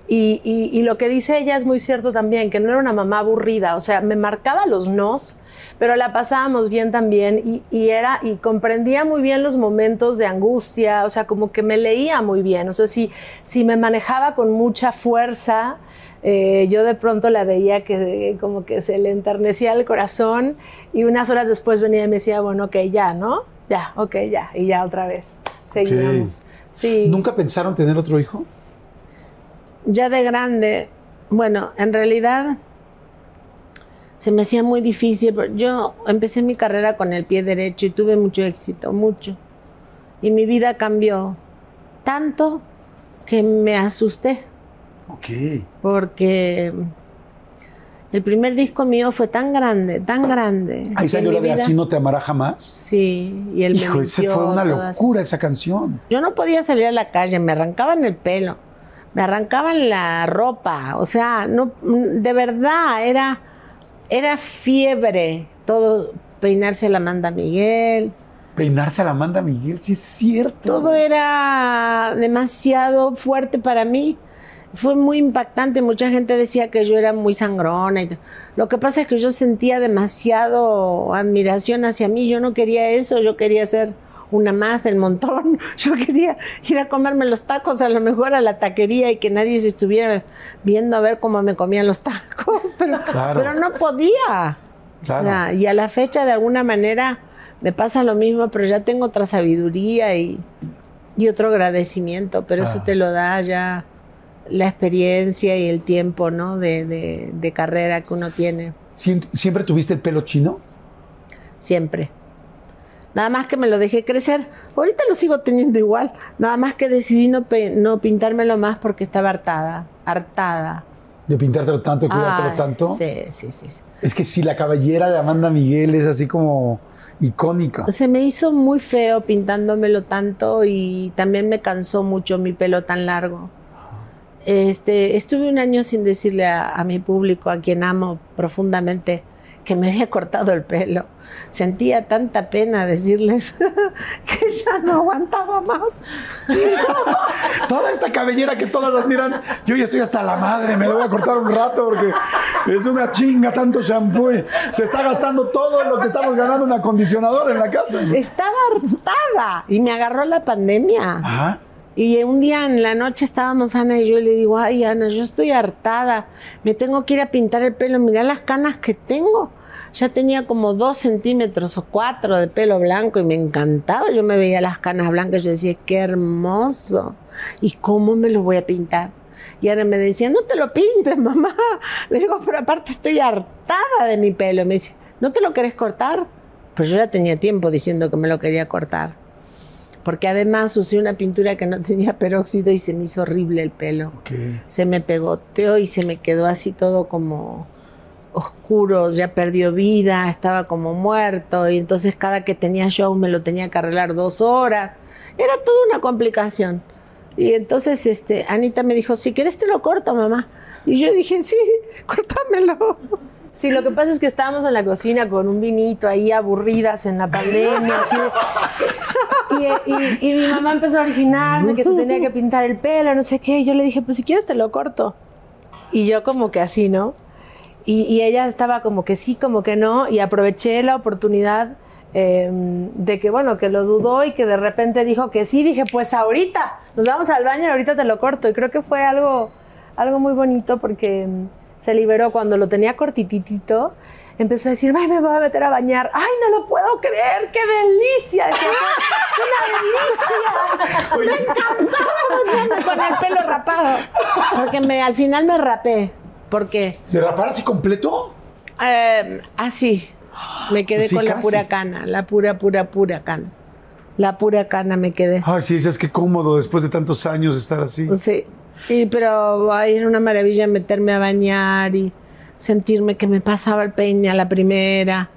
Y, y- y lo que dice ella es muy cierto también, que no era una mamá aburrida, o sea, me marcaba los nos, pero la pasábamos bien también y, y era, y comprendía muy bien los momentos de angustia, o sea, como que me leía muy bien, o sea, si, si me manejaba con mucha fuerza, eh, yo de pronto la veía que como que se le enternecía el corazón y unas horas después venía y me decía, bueno, ok, ya, ¿no? Ya, ok, ya, y ya otra vez, seguíamos. Sí. ¿Nunca pensaron tener otro hijo? Ya de grande, bueno, en realidad se me hacía muy difícil. Yo empecé mi carrera con el pie derecho y tuve mucho éxito, mucho. Y mi vida cambió. tanto que me asusté. Ok. Porque el primer disco mío fue tan grande, tan grande. Ahí salió la de vida- Así no te amará jamás. Sí, y él Hijo, mintió, fue una locura esa canción. Yo no podía salir a la calle, me arrancaban el pelo, me arrancaban la ropa, o sea, no, de verdad era, era fiebre, todo peinarse a la Amanda Miguel, Peinarse a la Amanda Miguel, sí es cierto. todo era demasiado fuerte para mí. Fue muy impactante, mucha gente decía que yo era muy sangrona. y Lo que pasa es que yo sentía demasiado admiración hacia mí, yo no quería eso, yo quería ser una más del montón, [laughs] yo quería ir a comerme los tacos a lo mejor a la taquería y que nadie se estuviera viendo a ver cómo me comían los tacos, [laughs] pero, Claro. pero no podía. Claro. O sea, y a la fecha de alguna manera me pasa lo mismo, pero ya tengo otra sabiduría y, y otro agradecimiento, pero eso Ah. te lo da ya la experiencia y el tiempo, ¿no? De, de- de carrera que uno tiene ¿Siem- ¿Siempre tuviste el pelo chino? siempre. Nada más que me lo dejé crecer. Ahorita lo sigo teniendo igual. Nada más que decidí no, no pintármelo más porque estaba hartada. Hartada. De pintártelo tanto, de cuidártelo Ay, tanto. Sí, sí, sí, sí. Es que sí, la cabellera de Amanda Miguel es así como icónica. Se me hizo muy feo pintándomelo tanto y también me cansó mucho mi pelo tan largo. Este, estuve un año sin decirle a, a mi público, a quien amo profundamente, que me había cortado el pelo. Sentía tanta pena decirles [laughs] que ya no aguantaba más. [laughs] Toda esta cabellera que todas admiran, yo ya estoy hasta la madre, me lo voy a cortar un rato porque es una chinga tanto shampoo. Se está gastando todo lo que estamos ganando en acondicionador en la casa. Estaba hartada y me agarró la pandemia. Ajá. Y un día en la noche estábamos Ana y yo y le digo, ay Ana, yo estoy hartada, me tengo que ir a pintar el pelo, mira las canas que tengo. Ya tenía como dos centímetros o cuatro de pelo blanco y me encantaba. Yo me veía las canas blancas y yo decía, qué hermoso. ¿Y cómo me lo voy a pintar? Y Ana me decía, no te lo pintes, [laughs] mamá. Le digo, pero aparte estoy hartada de mi pelo. Y me dice, ¿no te lo querés cortar? Pues yo ya tenía tiempo diciendo que me lo quería cortar porque además usé una pintura que no tenía peróxido y se me hizo horrible el pelo. Se me pegoteó y se me quedó así todo como oscuro, ya perdió vida, estaba como muerto y entonces cada que tenía show me lo tenía que arreglar dos horas. Era toda una complicación. Y entonces este, Anita me dijo, si quieres te lo corto, mamá. Y yo dije, sí, [laughs] córtamelo. Sí, lo que pasa es que estábamos en la cocina con un vinito ahí aburridas en la pandemia. así y, y- y mi mamá empezó a originarme que se tenía que pintar el pelo, no sé qué. Y yo le dije, pues si quieres te lo corto. Y yo como que así, ¿no? Y, y ella estaba como que sí, como que no. Y aproveché la oportunidad eh, de que, bueno, que lo dudó y que de repente dijo que sí. Dije, pues ahorita, nos vamos al baño y ahorita te lo corto. Y creo que fue algo, algo muy bonito porque mm, se liberó cuando lo tenía cortititito. Empezó a decir, ay, me voy a meter a bañar. Ay, no lo puedo creer, qué delicia. "Es una delicia. con el pelo rapado. Porque me, al final me rapé. ¿Por qué? ¿De rapar así completo? Eh, así. Me quedé Sí, con la pura cana. La pura, pura, pura cana. La pura cana me quedé. Ay, sí, es que cómodo después de tantos años estar así. Sí. Y, pero ay, era una maravilla meterme a bañar y sentirme que me pasaba el peine a la primera.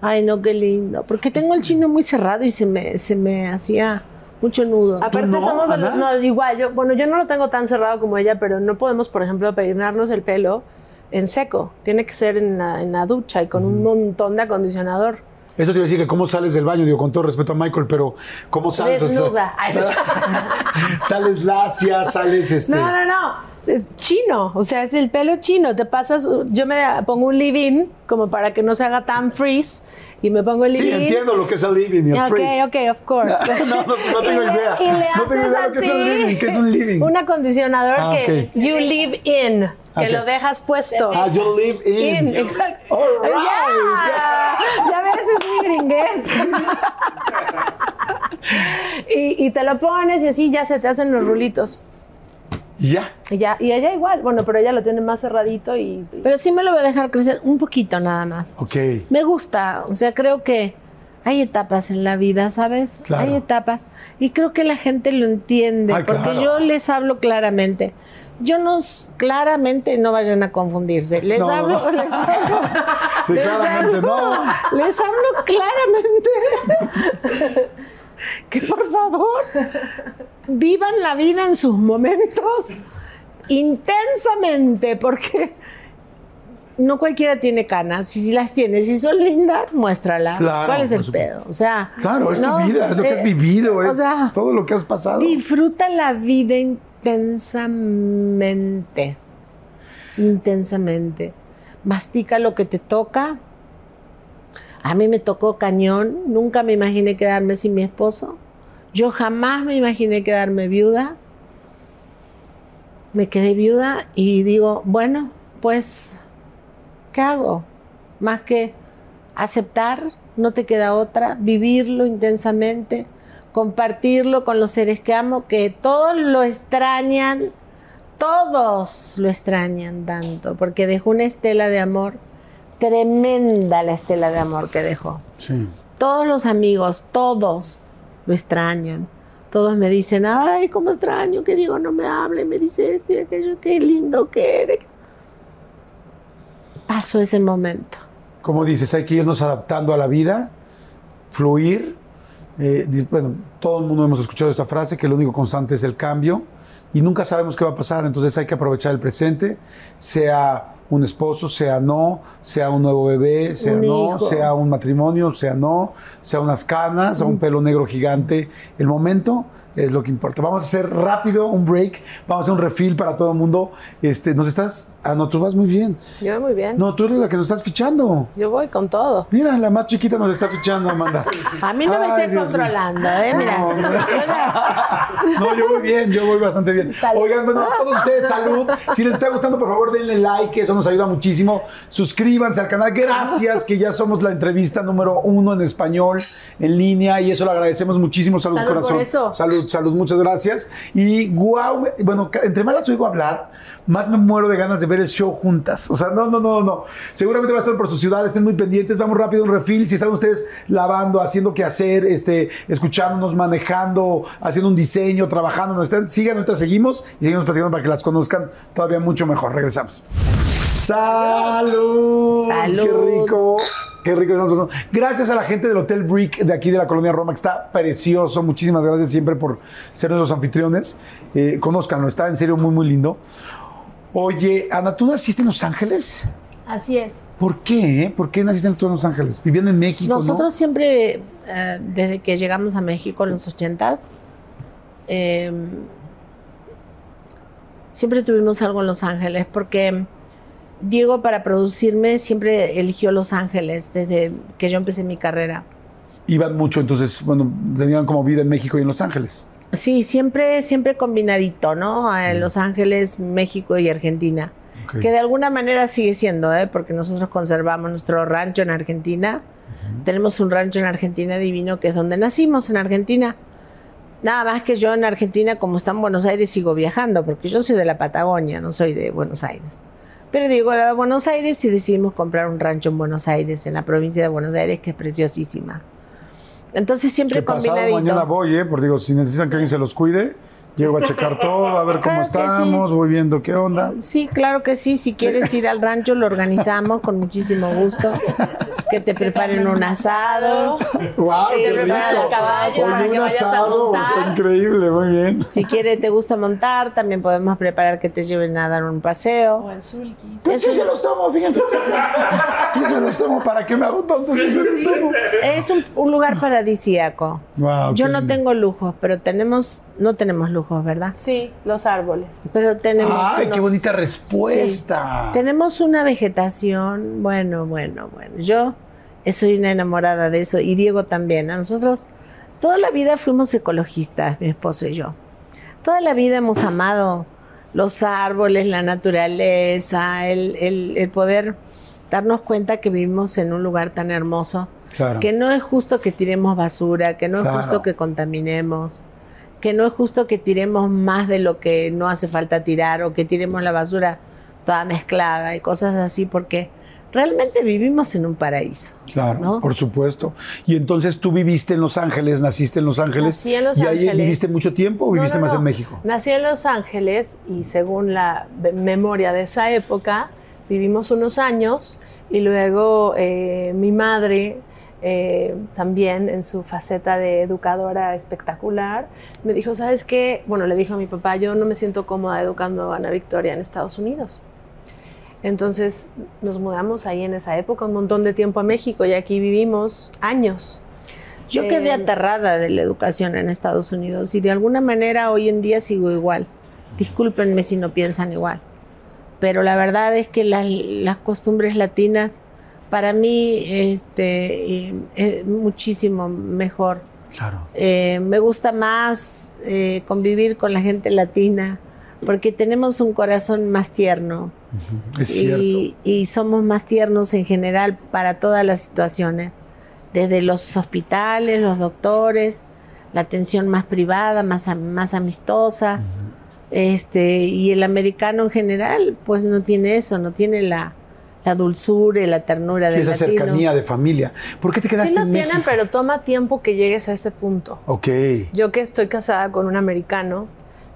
Ay, no, qué lindo. Porque tengo el chino muy cerrado y se me, se me hacía mucho nudo. Aparte no, somos de los- Ana? no, igual, yo, bueno, yo no lo tengo tan cerrado como ella, pero no podemos, por ejemplo, peinarnos el pelo en seco. Tiene que ser en la, en la ducha y con un montón de acondicionador. Eso te iba a decir que cómo sales del baño, digo, con todo respeto a Michael, pero ¿cómo sales? O sea, Desnuda. [laughs] [laughs] Sales lacia, sales este. No, no, no. Es chino, o sea, es el pelo chino. Te pasas, yo me pongo un leave-in como para que no se haga tan freeze y me pongo el Sí, leave-in. entiendo lo que es el living y el Ok, freeze. ok, of course. [laughs] No, no, no tengo le- idea. y le No tengo idea lo que es así living. ¿Qué es un living? Un acondicionador Ah, que ok. you live in, que Ok. lo dejas puesto. Ah, you live in. In, exacto. All right. Ya, ya ves, es muy gringués. [laughs] y, y te lo pones y así ya se te hacen los rulitos. Y ya. Y, ya, y ella igual, bueno, pero ella lo tiene más cerradito y... Pero sí me lo voy a dejar crecer un poquito nada más. Ok. Me gusta, o sea, creo que hay etapas en la vida, ¿sabes? Claro. Hay etapas. Y creo que la gente lo entiende, Ay, porque claro. yo les hablo claramente. Yo no, claramente no vayan a confundirse. Les No, hablo, no. [laughs] les hablo. Sí, les claramente hablo- no. Les hablo claramente. [laughs] que por favor vivan la vida en sus momentos intensamente, porque no cualquiera tiene canas, y si las tienes, si son lindas, muéstralas. Claro, ¿Cuál es el pedo? O sea, Claro, es no, tu vida, es lo que has eh, vivido, o es sea, todo lo que has pasado. Disfruta la vida intensamente. Intensamente. Mastica lo que te toca. A mí me tocó cañón. Nunca me imaginé quedarme sin mi esposo. Yo jamás me imaginé quedarme viuda. Me quedé viuda y digo, bueno, pues, ¿qué hago? Más que aceptar, no te queda otra, vivirlo intensamente, compartirlo con los seres que amo, que todos lo extrañan, todos lo extrañan tanto, porque dejó una estela de amor, tremenda la estela de amor que dejó. Sí. Todos los amigos, todos lo extrañan. Todos me dicen, ay, cómo extraño que Diego no me hable, me dice esto y aquello, qué lindo que eres. Pasó ese momento. Como dices, hay que irnos adaptando a la vida, fluir. Eh, bueno, todo el mundo hemos escuchado esta frase, que lo único constante es el cambio y nunca sabemos qué va a pasar, entonces hay que aprovechar el presente, sea un esposo, sea no, sea un nuevo bebé, sea Un no, hijo. sea un matrimonio, sea no, sea unas canas, sea un pelo negro gigante. El momento es lo que importa. Vamos a hacer rápido un break, vamos a hacer un refill para todo el mundo. Este, nos estás, ah, no, tú vas muy bien. Yo muy bien. No, tú eres la que nos estás fichando. Yo voy con todo. Mira, la más chiquita nos está fichando, Amanda. [laughs] A mí no me estés mío. controlando, ¿eh? Mira. No, [laughs] no. yo ya- No, yo voy bien, yo voy bastante bien. Salud. Oigan, bueno, a todos ustedes, salud. Si les está gustando, por favor, denle like, eso nos ayuda muchísimo. Suscríbanse al canal. Gracias, que ya somos la entrevista número uno en español, en línea, y eso lo agradecemos muchísimo. Salud, Salud por corazón. eso. Salud, salud, muchas gracias. Y guau, bueno, entre más las oigo hablar, más me muero de ganas de ver el show juntas. O sea, no, no, no, no. Seguramente va a estar por su ciudad, estén muy pendientes. Vamos rápido, un refill. Si están ustedes lavando, haciendo qué hacer, este, escuchándonos, manejando, haciendo un diseño, trabajando, nos están, sigan, ahorita seguimos y seguimos platicando para que las conozcan todavía mucho mejor. Regresamos. ¡Salud! Salud. ¡Qué rico! ¡Qué rico estamos pasando! Gracias a la gente del Hotel Brick de aquí de la colonia Roma, que está precioso. Muchísimas gracias siempre por ser nuestros anfitriones. Eh, conózcanlo, está en serio muy, muy lindo. Oye, Ana, ¿tú naciste en Los Ángeles? Así es. ¿Por qué? eh? ¿Por qué naciste tú en Los Ángeles? Viviendo en México, Nosotros siempre, eh, desde que llegamos a México en los ochentas, eh, siempre tuvimos algo en Los Ángeles, porque Diego para producirme siempre eligió Los Ángeles desde que yo empecé mi carrera. Iban mucho, entonces, bueno, tenían como vida en México y en Los Ángeles. Sí, siempre, siempre combinadito, ¿no? En Los Ángeles, México y Argentina. Que de alguna manera sigue siendo, ¿eh? Porque nosotros conservamos nuestro rancho en Argentina. Tenemos un rancho en Argentina divino que es donde nacimos, en Argentina. Nada más que yo en Argentina, como está en Buenos Aires, sigo viajando, porque yo soy de la Patagonia, no soy de Buenos Aires. Pero digo, era de Buenos Aires y decidimos comprar un rancho en Buenos Aires, en la provincia de Buenos Aires, que es preciosísima. Entonces siempre Que pasado combinadito. mañana voy, ¿eh? Porque digo, si necesitan que alguien se los cuide, llego a checar todo, a ver cómo Claro que sí. estamos, voy viendo qué onda. Sí, claro que sí. Si quieres ir al rancho, lo organizamos con muchísimo gusto. Que te preparen un asado. ¡Wow! Que ¡Qué te preparen la caballa, Oye, que un vayas a asado, montar. está increíble, muy bien. Si quieres, te gusta montar, también podemos preparar que te lleven a dar un paseo. en sulkis. Pues sí se los tomo, fíjate. Sí se los tomo, ¿para qué me hago tonto? Sí se los tomo. Es un, un lugar paradisíaco. Wow, Yo no lindo. tengo lujos, pero tenemos, no tenemos lujos, ¿verdad? Sí, los árboles. Pero tenemos. Ay, qué bonita respuesta. Sí. Tenemos una vegetación, bueno, bueno, bueno. Yo soy una enamorada de eso y Diego también. A nosotros toda la vida fuimos ecologistas, mi esposo y yo. Toda la vida hemos amado los árboles, la naturaleza, el, el- el poder darnos cuenta que vivimos en un lugar tan hermoso, Claro. que no es justo que tiremos basura, que no Claro. es justo que contaminemos, que no es justo que tiremos más de lo que no hace falta tirar o que tiremos la basura toda mezclada y cosas así, porque realmente vivimos en un paraíso. Claro, ¿no? por supuesto. Y entonces tú viviste en Los Ángeles, naciste en Los Ángeles. Nací en Los ¿Y ahí viviste mucho tiempo o viviste no, más no. en México? Nací en Los Ángeles y según la memoria de esa época, vivimos unos años y luego eh, mi madre, eh, también en su faceta de educadora espectacular, me dijo, ¿sabes qué? Bueno, le dijo a mi papá, yo no me siento cómoda educando a Ana Victoria en Estados Unidos. Entonces nos mudamos ahí en esa época un montón de tiempo a México y aquí vivimos años. Yo quedé Eh, aterrada de la educación en Estados Unidos y de alguna manera hoy en día sigo igual. Discúlpenme si no piensan igual. Pero la verdad es que las, las costumbres latinas para mí este, eh, es muchísimo mejor. Claro. Eh, me gusta más eh, convivir con la gente latina porque tenemos un corazón más tierno Es cierto. y, y somos más tiernos en general para todas las situaciones, desde los hospitales, los doctores, la atención más privada, más, más amistosa, este, y el americano en general, pues no tiene eso, no tiene la, la dulzura y la ternura Sí, del esa latino. cercanía de familia. ¿Por qué te quedaste Sí lo en tienen, México? pero toma tiempo que llegues a ese punto. Ok. Yo que estoy casada con un americano,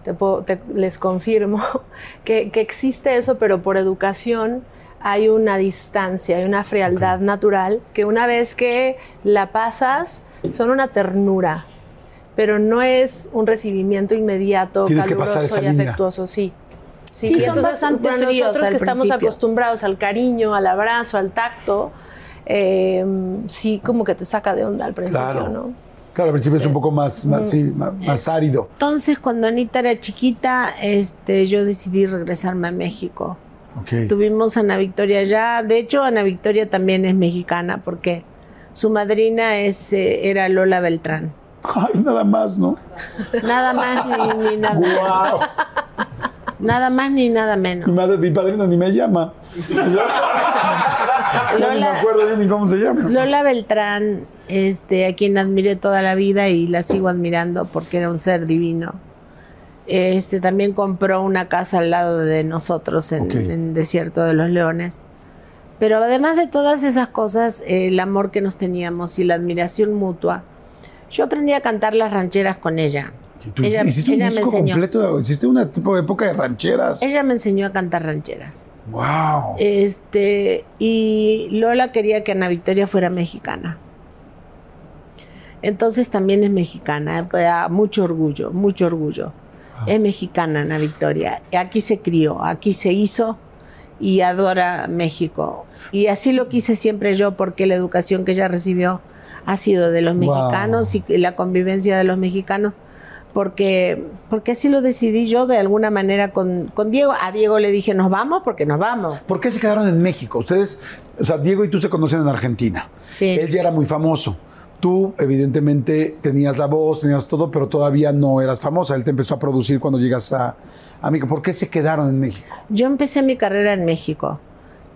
te puedo- te- les confirmo [laughs] que, que existe eso, pero por educación hay una distancia, hay una frialdad natural que una vez que la pasas son una ternura, pero no es un recibimiento inmediato, Tienes que caluroso pasar esa y línea. afectuoso, sí. Sí, son bastante para fríos nosotros que estamos principio. acostumbrados al cariño, al abrazo, al tacto, eh, sí como que te saca de onda al principio, Claro. ¿no? Claro, al principio es un poco más, Mm. más, sí, más, más árido. Entonces, cuando Anita era chiquita, este, yo decidí regresarme a México. Ok. Tuvimos a Ana Victoria allá. De hecho, Ana Victoria también es mexicana porque su madrina es, eh, era Lola Beltrán. Ay, nada más, ¿no? Nada más ni, ni nada. ¡Wow! Nada más ni nada Mi, menos. madre, mi padrino ni me llama. [laughs] Ya ni me Lola- acuerdo bien ni cómo se llama. Lola Beltrán, este, a quien admiré toda la vida y la sigo admirando porque era un ser divino. Este también compró una casa al lado de nosotros en, Ok. en Desierto de los Leones. Pero además de todas esas cosas, el amor que nos teníamos y la admiración mutua, yo aprendí a cantar las rancheras con ella. Tú ella- hiciste un ella me disco enseñó. completo, hiciste una tipo de época de rancheras. Ella me enseñó a cantar rancheras. ¡Wow! Este, y Lola quería que Ana Victoria fuera mexicana. Entonces también es mexicana, mucho orgullo, mucho orgullo. Es mexicana Ana Victoria. Aquí se crió, aquí se hizo y adora México. Y así lo quise siempre yo porque la educación que ella recibió ha sido de los Wow. mexicanos y la convivencia de los mexicanos. Porque, porque así lo decidí yo de alguna manera con, con Diego. A Diego le dije, nos vamos porque nos vamos. ¿Por qué se quedaron en México? Ustedes, o sea, Diego y tú se conocen en Argentina. Sí. Él ya era muy famoso. Tú, evidentemente, tenías la voz, tenías todo, pero todavía no eras famosa. Él te empezó a producir cuando llegas a, a México. ¿Por qué se quedaron en México? Yo empecé mi carrera en México,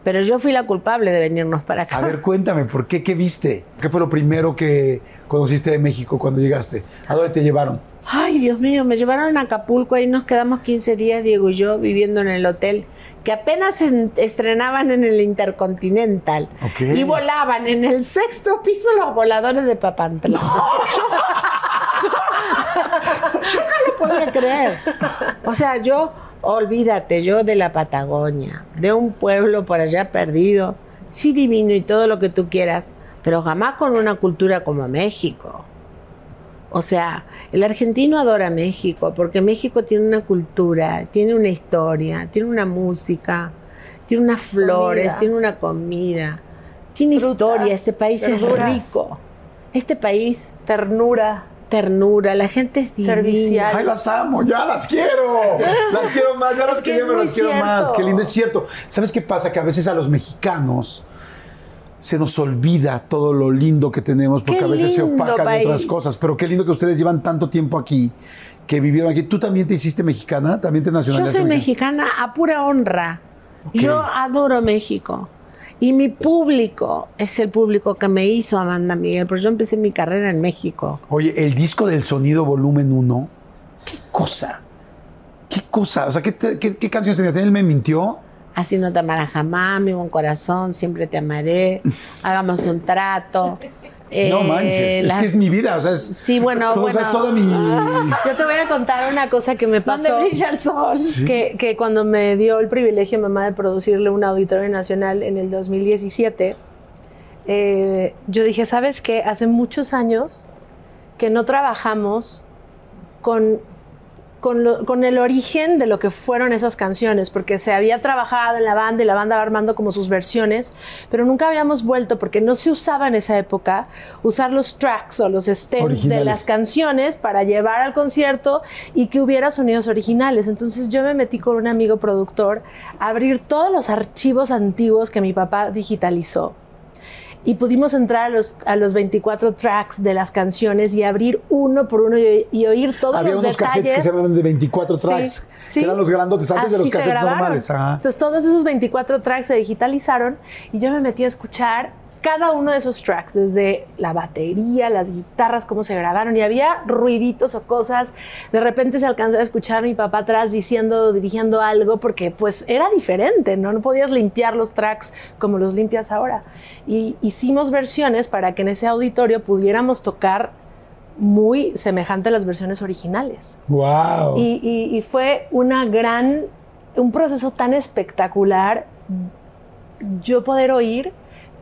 pero yo fui la culpable de venirnos para acá. A ver, cuéntame, ¿por qué? ¿Qué viste? ¿Qué fue lo primero que conociste de México cuando llegaste? ¿A dónde te llevaron? Ay, Dios mío, me llevaron a Acapulco, ahí nos quedamos 15 días, Diego y yo, viviendo en el hotel, que apenas en- estrenaban en el Intercontinental. Ok. Y volaban en el sexto piso los voladores de Papantla. [laughs] yo no lo podía creer. O sea, yo, olvídate, yo de la Patagonia, de un pueblo por allá perdido, sí divino y todo lo que tú quieras, pero jamás con una cultura como México. O sea, el argentino adora México porque México tiene una cultura, tiene una historia, tiene una música, tiene unas flores, Comida. tiene una comida, tiene Frutas, historia. Este país verduras. es rico. Este país, Ternura, ternura, la gente es divina. Servicial. ¡Ay, las amo! ¡Ya las quiero! Las quiero más, ya las que quería, pero las quiero cierto. más. Qué lindo, es cierto. ¿Sabes qué pasa? Que a veces a los mexicanos se nos olvida todo lo lindo que tenemos porque Qué a veces se opacan de otras cosas. Pero qué lindo que ustedes llevan tanto tiempo aquí, que vivieron aquí. ¿Tú también te hiciste mexicana? ¿También te Yo nacionalizaste soy mexicana a pura honra. Yo adoro México. Y mi público es el público que me hizo Amanda Miguel, porque yo empecé mi carrera en México. Oye, el disco del sonido volumen 1, ¿qué cosa? ¿Qué cosa? O sea, ¿qué, te- qué, qué canciones tenía? ¿Él me mintió? Así no te amará jamás, mi buen corazón, siempre te amaré. [laughs] Hagamos un trato. No Eh, manches, la- es que es mi vida, o sea, es, Sí, bueno, todo, o sea, bueno. es toda mi... [laughs] Yo te voy a contar una cosa que me ¿Dónde pasó. brilla el sol? Que, que cuando me dio el privilegio mamá de producirle un auditorio nacional en el 2017, eh, yo dije, ¿sabes qué? Hace muchos años que no trabajamos con, con, lo- con el origen de lo que fueron esas canciones, porque se había trabajado en la banda y la banda va armando como sus versiones, pero nunca habíamos vuelto, porque no se usaba en esa época usar los tracks o los stems de las canciones para llevar al concierto y que hubiera sonidos originales. Entonces yo me metí con un amigo productor a abrir todos los archivos antiguos que mi papá digitalizó y pudimos entrar a los, a los 24 tracks de las canciones y abrir uno por uno y, y oír todos Había los unos detalles. cassettes que se llamaban de 24 tracks, Sí, sí. que eran los grandotes antes de los se cassettes normales. Ajá. Entonces todos esos 24 tracks se digitalizaron y yo me metí a escuchar cada uno de esos tracks, desde la batería, las guitarras, cómo se grabaron y había ruiditos o cosas. De repente se alcanzaba a escuchar a mi papá atrás diciendo, dirigiendo algo, porque pues era diferente, ¿no? No podías limpiar los tracks como los limpias ahora. Y hicimos versiones para que en ese auditorio pudiéramos tocar muy semejante a las versiones originales. Wow. Y, y- y fue una gran, un proceso tan espectacular yo poder oír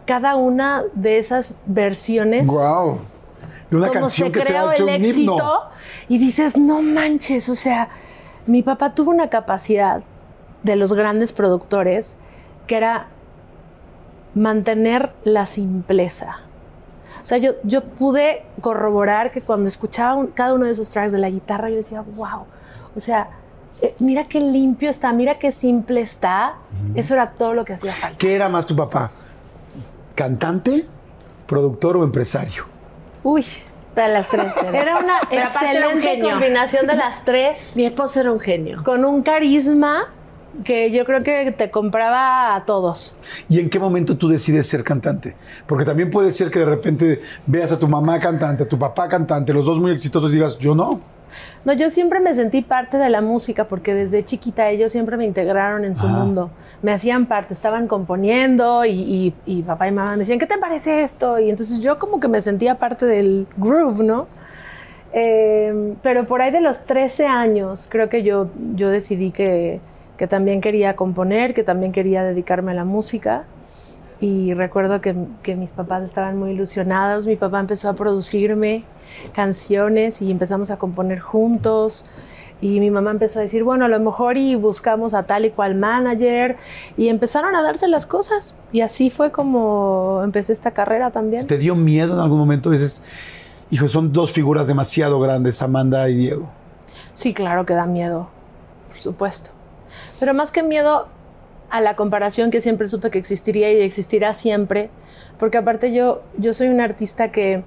cada una de esas versiones. Wow. De una como canción se que se creó ha hecho el un himno. éxito y dices, no manches, o sea, mi papá tuvo una capacidad de los grandes productores que era mantener la simpleza. O sea, yo, yo pude corroborar que cuando escuchaba un- cada uno de esos tracks de la guitarra, yo decía, wow, o sea, eh, mira qué limpio está, mira qué simple está. Eso era todo lo que hacía falta. ¿Qué era más tu papá? ¿Cantante, productor o empresario? Uy, De las tres. era. era una Pero aparte era un excelente combinación de las tres. Mi esposo era un genio. con un carisma que yo creo que te compraba a todos. ¿Y en qué momento tú decides ser cantante? Porque también puede ser que de repente veas a tu mamá cantante, a tu papá cantante, los dos muy exitosos y digas, yo no. No, yo siempre me sentí parte de la música porque desde chiquita ellos siempre me integraron en su Ah. mundo. Me hacían parte, estaban componiendo y, y- y papá y mamá me decían, ¿qué te parece esto? Y entonces yo como que me sentía parte del groove, ¿no? Eh, pero por ahí de los 13 años creo que yo, yo decidí que, que también quería componer, que también quería dedicarme a la música. Y recuerdo que, que mis papás estaban muy ilusionados. Mi papá empezó a producirme canciones y empezamos a componer juntos. Y mi mamá empezó a decir, bueno, a lo mejor y buscamos a tal y cual manager. Y empezaron a darse las cosas. Y así fue como empecé esta carrera también. ¿Te dio miedo en algún momento? Dices, hijo, son dos figuras demasiado grandes, Amanda y Diego. Sí, claro que da miedo, por supuesto. Pero más que miedo a la comparación que siempre supe que existiría y existirá siempre, porque aparte yo, yo soy una artista que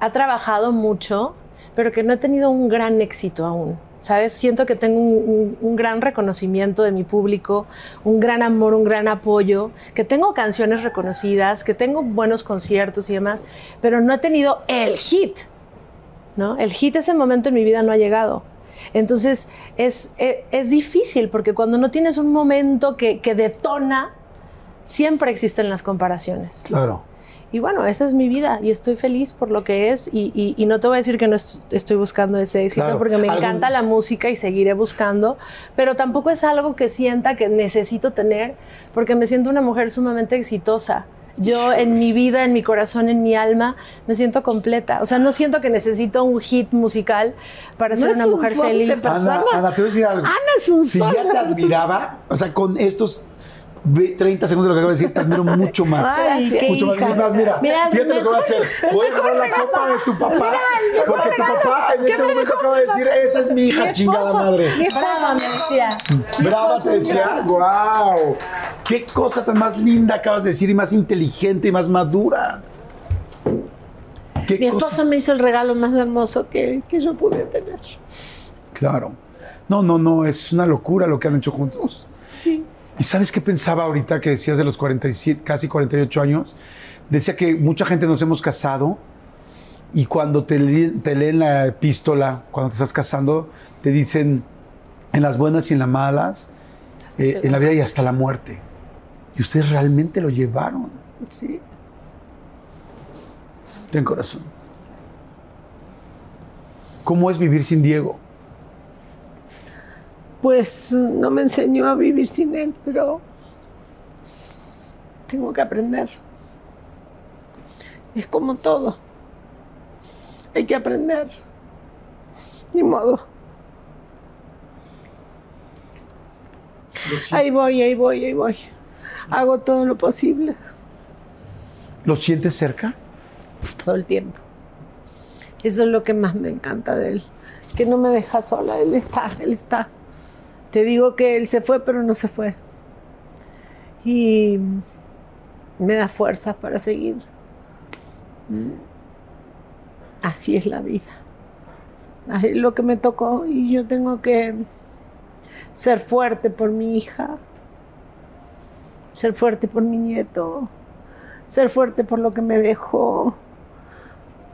ha trabajado mucho, pero que no he tenido un gran éxito aún. ¿Sabes? Siento que tengo un, un- un gran reconocimiento de mi público, un gran amor, un gran apoyo, que tengo canciones reconocidas, que tengo buenos conciertos y demás, pero no he tenido el hit. ¿no? El hit ese momento en mi vida no ha llegado. Entonces es, es, es difícil porque cuando no tienes un momento que, que detona, siempre existen las comparaciones. Claro. Y bueno, esa es mi vida y estoy feliz por lo que es y, y- y no te voy a decir que no est- estoy buscando ese éxito Claro. porque me Algún- encanta la música y seguiré buscando, pero tampoco es algo que sienta que necesito tener porque me siento una mujer sumamente exitosa. Yo en mi vida, en mi corazón, en mi alma, me siento completa. O sea, no siento que necesito un hit musical para No ser una un mujer feliz. Ana, Ana, te voy a decir algo. Ana es un Si ya te admiraba, o sea, con estos 30 segundos de lo que acabo de decir, te admiro mucho más. [laughs] Ay, qué mucho más. hija. Más, mira, Mira, fíjate lo que voy a hacer. mejor- Voy a agarrar la copa de tu papá, porque tu papá en este momento acaba de decir, esa es mi hija, Mi chingada madre. mi esposo, Brava, me decía. Brava te decía, wow. Qué cosa tan más linda acabas de decir y más inteligente y más madura. Qué Mi cosa- esposo me hizo el regalo más hermoso que, que yo pude tener. Claro. No, no, no, es una locura lo que han hecho juntos. Sí. ¿Y sabes qué pensaba ahorita que decías de los 47, casi 48 años? Decía que mucha gente nos hemos casado y cuando te, le- te leen la epístola, cuando te estás casando, te dicen en las buenas y en las malas, eh, en la vida y hasta la muerte. Y ustedes realmente lo llevaron. Sí. Ten corazón. ¿Cómo es vivir sin Diego? Pues no me enseñó a vivir sin él, pero tengo que aprender. Es como todo. Hay que aprender. Ni modo. Ahí voy, ahí voy, ahí voy. Hago todo lo posible. ¿Lo sientes cerca? Todo el tiempo. Eso es lo que más me encanta de él. Que no me deja sola. Él está, él está. Te digo que él se fue, pero no se fue. Y me da fuerza para seguir. Así es la vida. Es lo que me tocó y yo tengo que ser fuerte por mi hija, ser fuerte por mi nieto, ser fuerte por lo que me dejó,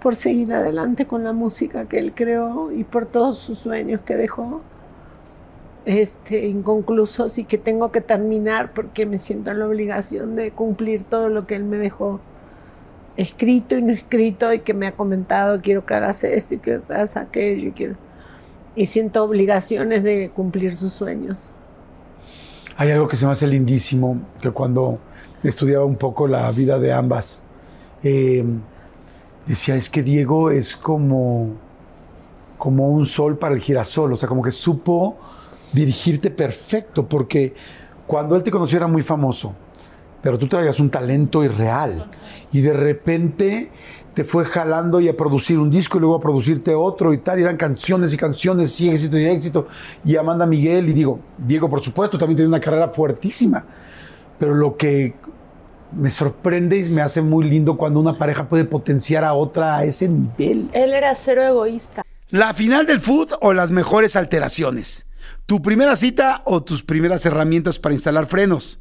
por seguir adelante con la música que él creó y por todos sus sueños que dejó este, inconclusos y que tengo que terminar porque me siento en la obligación de cumplir todo lo que él me dejó escrito y no escrito y que me ha comentado quiero que hagas esto y que hagas aquello y quiero y siento obligaciones de cumplir sus sueños. Hay algo que se me hace lindísimo, que cuando estudiaba un poco la vida de ambas, eh, decía, es que Diego es como, como un sol para el girasol, o sea, como que supo dirigirte perfecto, porque cuando él te conoció era muy famoso, pero tú traías un talento irreal y de repente te fue jalando y a producir un disco y luego a producirte otro y tal, y eran canciones y canciones y éxito y éxito. Y Amanda Miguel, y digo, Diego, por supuesto, también tiene una carrera fuertísima. Pero lo que me sorprende y me hace muy lindo cuando una pareja puede potenciar a otra a ese nivel. Él era cero egoísta. La final del food o las mejores alteraciones. Tu primera cita o tus primeras herramientas para instalar frenos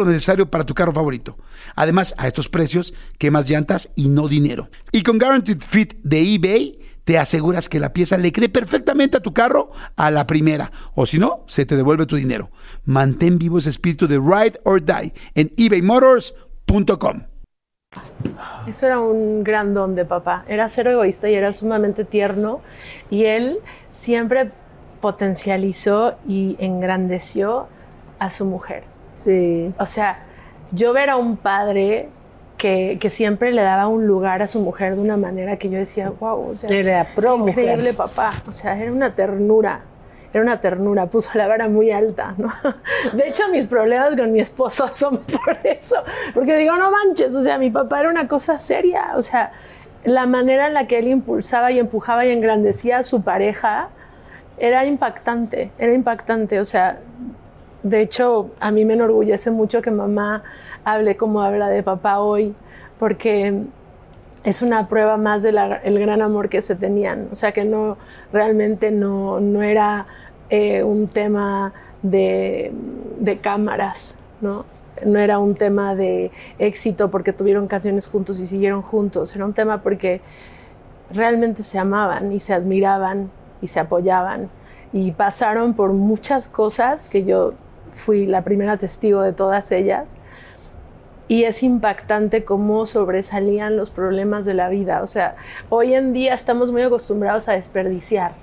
necesario para tu carro favorito. Además, a estos precios, quemas llantas y no dinero. Y con Guaranteed Fit de eBay, te aseguras que la pieza le quede perfectamente a tu carro a la primera, o si no, se te devuelve tu dinero. Mantén vivo ese espíritu de ride or die en ebaymotors.com. Eso era un gran don de papá. Era cero egoísta y era sumamente tierno. Y él siempre potencializó y engrandeció a su mujer. Sí. O sea, yo ver a un padre que, que, siempre le daba un lugar a su mujer de una manera que yo decía, wow, o sea, era pro increíble papá. O sea, era una ternura. Era una ternura, puso la vara muy alta, ¿no? [laughs] De hecho, mis problemas con mi esposo [laughs] son por eso. Porque digo, no manches, o sea, mi papá era una cosa seria. O sea, la manera en la que él impulsaba y empujaba y engrandecía a su pareja era impactante, era impactante. O sea, de hecho, a mí me enorgullece mucho que mamá hable como habla de papá hoy, porque es una prueba más del gran amor que se tenían. O sea, que no realmente no, no era eh, un tema de, de cámaras, ¿no? No era un tema de éxito porque tuvieron canciones juntos y siguieron juntos. Era un tema porque realmente se amaban y se admiraban y se apoyaban y pasaron por muchas cosas que yo fui la primera testigo de todas ellas. Y es impactante cómo sobresalían los problemas de la vida. O sea, hoy en día estamos muy acostumbrados a desperdiciar.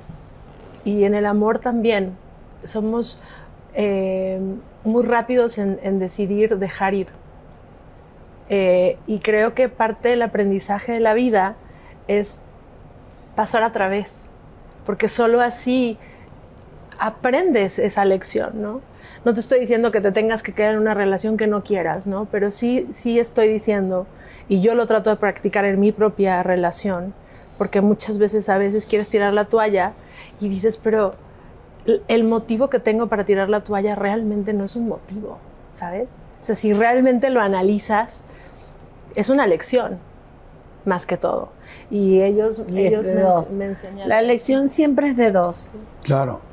Y en el amor también. Somos eh, muy rápidos en, decidir dejar ir. Eh, y creo que parte del aprendizaje de la vida es pasar a través. Porque solo así aprendes esa lección, ¿no? No te estoy diciendo que te tengas que quedar en una relación que no quieras, ¿no? Pero sí, sí estoy diciendo, y yo lo trato de practicar en mi propia relación, porque muchas veces a veces quieres tirar la toalla y dices, pero el motivo que tengo para tirar la toalla realmente no es un motivo, ¿sabes? O sea, si realmente lo analizas, es una lección, más que todo. Y ellos, Y ellos me, me enseñaron. La lección siempre es de dos. Claro.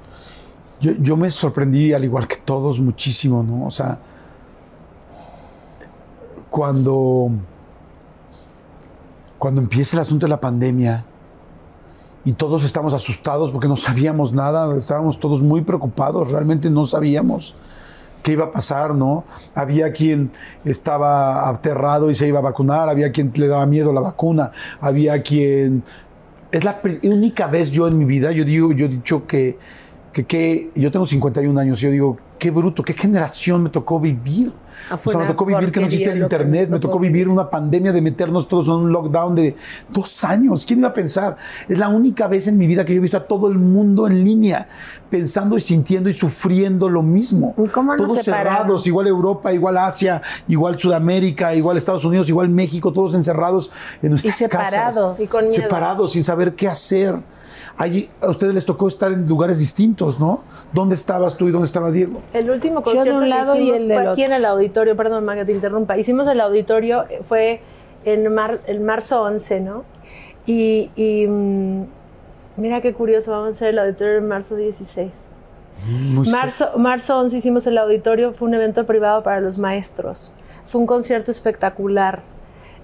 Yo, me sorprendí, al igual que todos, muchísimo, ¿no? O sea, cuando, cuando empieza el asunto de la pandemia y todos estamos asustados porque no sabíamos nada, estábamos todos muy preocupados, realmente no sabíamos qué iba a pasar, ¿no? Había quien estaba aterrado y se iba a vacunar, había quien le daba miedo la vacuna, había quien es la única vez yo en mi vida, yo digo, yo he dicho que, que, que- yo tengo 51 años, yo digo, qué bruto, qué generación me tocó vivir. Ah, O sea, me tocó vivir que no existía el internet, me tocó tocó vivir una pandemia de meternos todos en un lockdown de dos años. ¿Quién iba a pensar? Es la única vez en mi vida que yo he visto a todo el mundo en línea, pensando y sintiendo y sufriendo lo mismo. ¿Y cómo todos separaron? cerrados, igual Europa, igual Asia, igual Sudamérica, igual Estados Unidos, igual México, todos encerrados en nuestras separados. casas. Y con miedo. separados, sin saber qué hacer. Allí, a ustedes les tocó estar en lugares distintos, ¿no? ¿Dónde estabas tú y dónde estaba Diego? El último Yo de concierto un lado que y del fue aquí otro. en el auditorio, perdón, Maga, te interrumpa. Hicimos el auditorio, eh, fue en mar- el marzo 11, ¿no? Y, y, mm, mira qué curioso, vamos a hacer el auditorio en marzo 16. Muy Marzo, marzo 11 hicimos el auditorio, fue un evento privado para los maestros. Fue un concierto espectacular.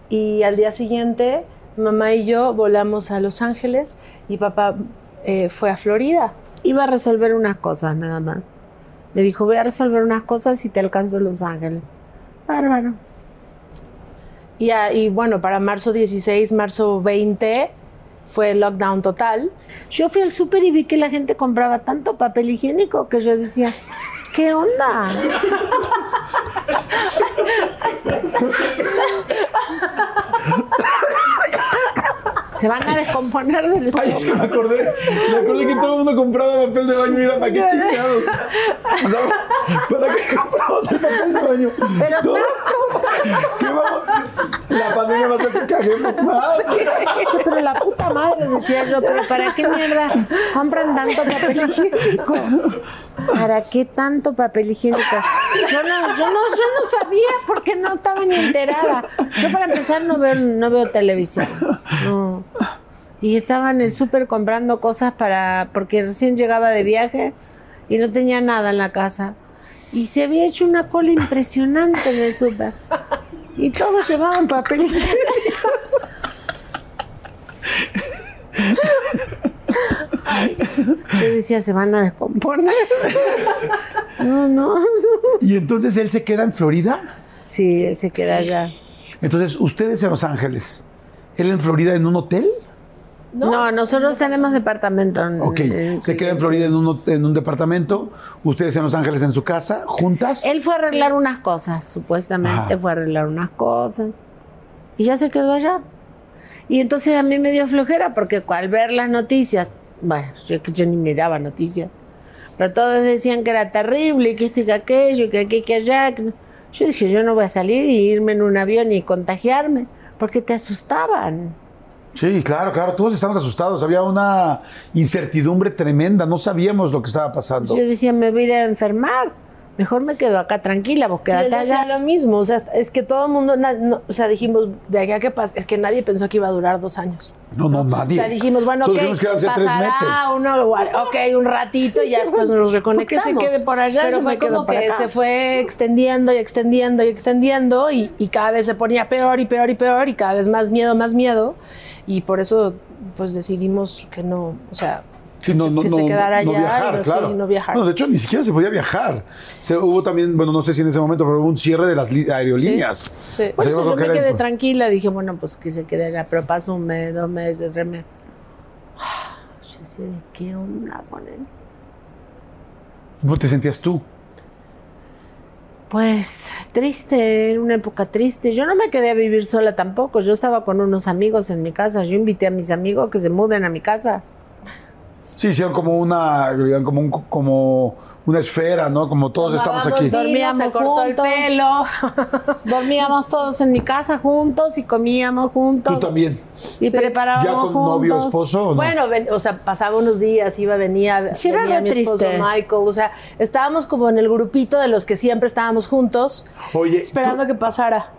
Y al día siguiente, mamá y yo volamos a Los Ángeles y papá eh, fue a Florida. Iba a resolver unas cosas nada más. Me dijo, voy a resolver unas cosas y te alcanzo en Los Ángeles. Bárbaro. Y, a- y bueno, para marzo 16, marzo 20 fue lockdown total. Yo fui al súper y vi que la gente compraba tanto papel higiénico que yo decía, ¿qué onda? Se van a descomponer del Ay, es que me acordé, me acordé que todo el mundo compraba papel de baño y era para qué chingados. O sea, ¿para qué compramos el papel de baño? Pero Todo- ¿Qué vamos? La pandemia va a hacer que caguemos más. Sí, pero la puta madre, decía yo, pero ¿para qué mierda compran tanto papel higiénico? ¿Para qué tanto papel higiénico? Yo no, yo no, yo no sabía porque no estaba ni enterada. Yo para empezar no veo, no veo televisión. No. Y estaba en el súper comprando cosas para, porque recién llegaba de viaje y no tenía nada en la casa. Y se había hecho una cola impresionante en el súper. Y todos llevaban papel higiénico. Yo decía, se van a descomponer. No, no. Y entonces él se queda en Florida. Sí, él se queda allá. Entonces, ustedes en Los Ángeles, él en Florida en un hotel. No, nosotros tenemos departamento. en- Ok, en- se queda en Florida en un, en un departamento. Ustedes en Los Ángeles en su casa, juntas. Él fue a arreglar unas cosas, supuestamente Ajá. fue a arreglar unas cosas. Y ya se quedó allá. Y entonces a mí me dio flojera porque al ver las noticias, bueno, yo, yo ni miraba noticias, pero todos decían que era terrible, y que esto y que aquello, y que aquí y que allá. Yo dije, yo no voy a salir y irme en un avión y contagiarme, porque te asustaban. Sí, claro, claro, todos estábamos asustados. Había una incertidumbre tremenda, no sabíamos lo que estaba pasando. Yo decía, me voy a ir a enfermar. Mejor me quedo acá tranquila, vos decía allá. lo mismo, o sea, es que todo el mundo, na- no, o sea, dijimos, de aquí a que pasa, es que nadie pensó que iba a durar dos años. No, no, nadie. O sea, dijimos, bueno, Todos ok, dijimos que a ser tres pasará meses. uno, ok, un ratito y ya [laughs] después nos reconectamos. Porque se quede por allá, Pero fue como que acá. se fue extendiendo y extendiendo y extendiendo y, y cada vez se ponía peor y peor y peor y cada vez más miedo, más miedo. Y por eso, pues decidimos que no, o sea, Sí, no, no, que no, se quedara no allá viajar, no, sí, claro. no viajar. No, de hecho, ni siquiera se podía viajar. Se, hubo también, bueno, no sé si en ese momento, pero hubo un cierre de las aerolíneas. Sí. O Por sea, eso yo yo me quedé tranquila, dije, bueno, pues que se quede allá, pero pasó un mes, dos meses, tres meses. Yo decía, ¿de qué onda con eso? ¿Cómo te sentías tú? Pues triste, en una época triste. Yo no me quedé a vivir sola tampoco, yo estaba con unos amigos en mi casa, yo invité a mis amigos que se muden a mi casa. Sí, hicieron como una, como, un- como una esfera, ¿no? Como todos estamos Tomábamos aquí. vino, Dormíamos se cortó el juntos. pelo. [laughs] Dormíamos todos en mi casa juntos y comíamos juntos. Tú también. Y preparábamos ¿Ya con juntos. novio, esposo o no? Bueno, ven- o sea, pasaba unos días, iba, venía, Sí, era venía re mi esposo triste. Michael, o sea, estábamos como en el grupito de los que siempre estábamos juntos, Oye, esperando ¿tú que pasara.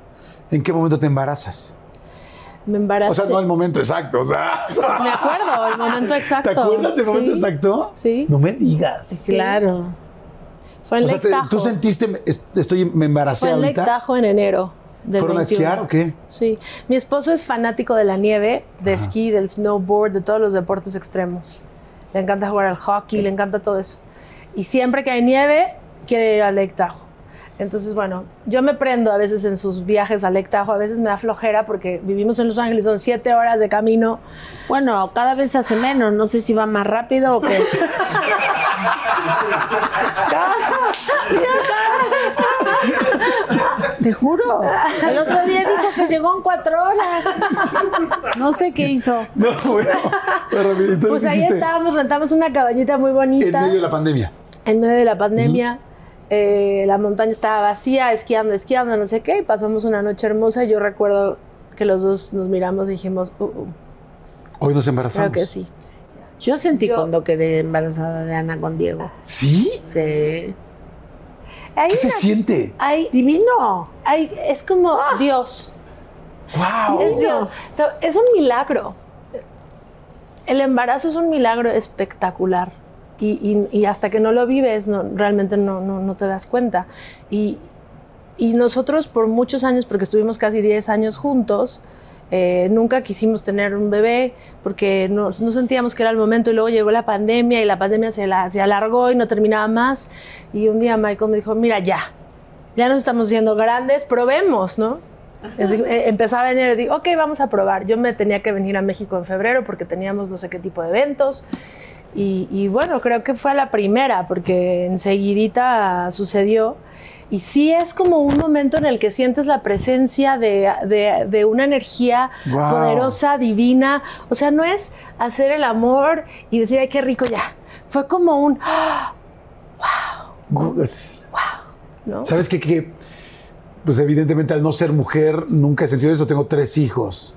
¿en qué momento te embarazas? Me embaracé. O sea, no el momento exacto, o sea. [laughs] Me acuerdo, el momento exacto. ¿Te acuerdas del Sí. momento exacto? Sí. No me digas. Claro. Fue en O sea, te- tú sentiste, estoy, me embaracé Fue en Lake ahorita. Tahoe en enero. Del ¿Fueron a 21. esquiar o qué? Sí. Mi esposo es fanático de la nieve, de esquí, del snowboard, de todos los deportes extremos. Le encanta jugar al hockey, le encanta todo eso. Y siempre que hay nieve, quiere ir a Lake Tahoe. Entonces, bueno, yo me prendo a veces en sus viajes a Lake Tahoe, a veces me da flojera porque vivimos en Los Ángeles, son siete horas de camino. Bueno, cada vez hace menos. No sé si va más rápido o qué. [laughs] Te juro. El otro día dijo que llegó en cuatro horas. No sé qué hizo. No, bueno. Pero, entonces Pues ahí dijiste, estábamos, rentamos una cabañita muy bonita. En medio de la pandemia. en medio de la pandemia. Eh, la montaña estaba vacía, esquiando, esquiando, no sé qué, y pasamos una noche hermosa. y Yo recuerdo que los dos nos miramos y dijimos, uh, uh, Hoy nos embarazamos. creo que sí. Yo sentí Yo- cuando quedé embarazada de Ana con Diego. ¿Sí? Sí. Hay ¿Qué se una- siente? hay- Divino. hay- es como Dios. ¡Wow! Es Dios. Es un milagro. El embarazo es un milagro espectacular. Y, y- y hasta que no lo vives, no- realmente no, no- no te das cuenta. Y, y nosotros por muchos años, porque estuvimos casi 10 años juntos, eh, nunca quisimos tener un bebé porque no, no sentíamos que era el momento y luego llegó la pandemia y la pandemia se, la- se alargó y no terminaba más. Y un día Michael me dijo, mira, ya, ya nos estamos haciendo grandes, probemos, ¿no? Eh, Empezaba enero y digo, ok, vamos a probar. Yo me tenía que venir a México en febrero porque teníamos no sé qué tipo de eventos. Y, y bueno, creo que fue a la primera porque enseguidita sucedió. Y sí es como un momento en el que sientes la presencia de, de- de una energía Wow. poderosa, divina. O sea, no es hacer el amor y decir, ay, qué rico ya. Fue como un, ¡ah! Es- ¿no? ¿Sabes qué? Que, pues evidentemente al no ser mujer, nunca he sentido eso. Tengo tres hijos.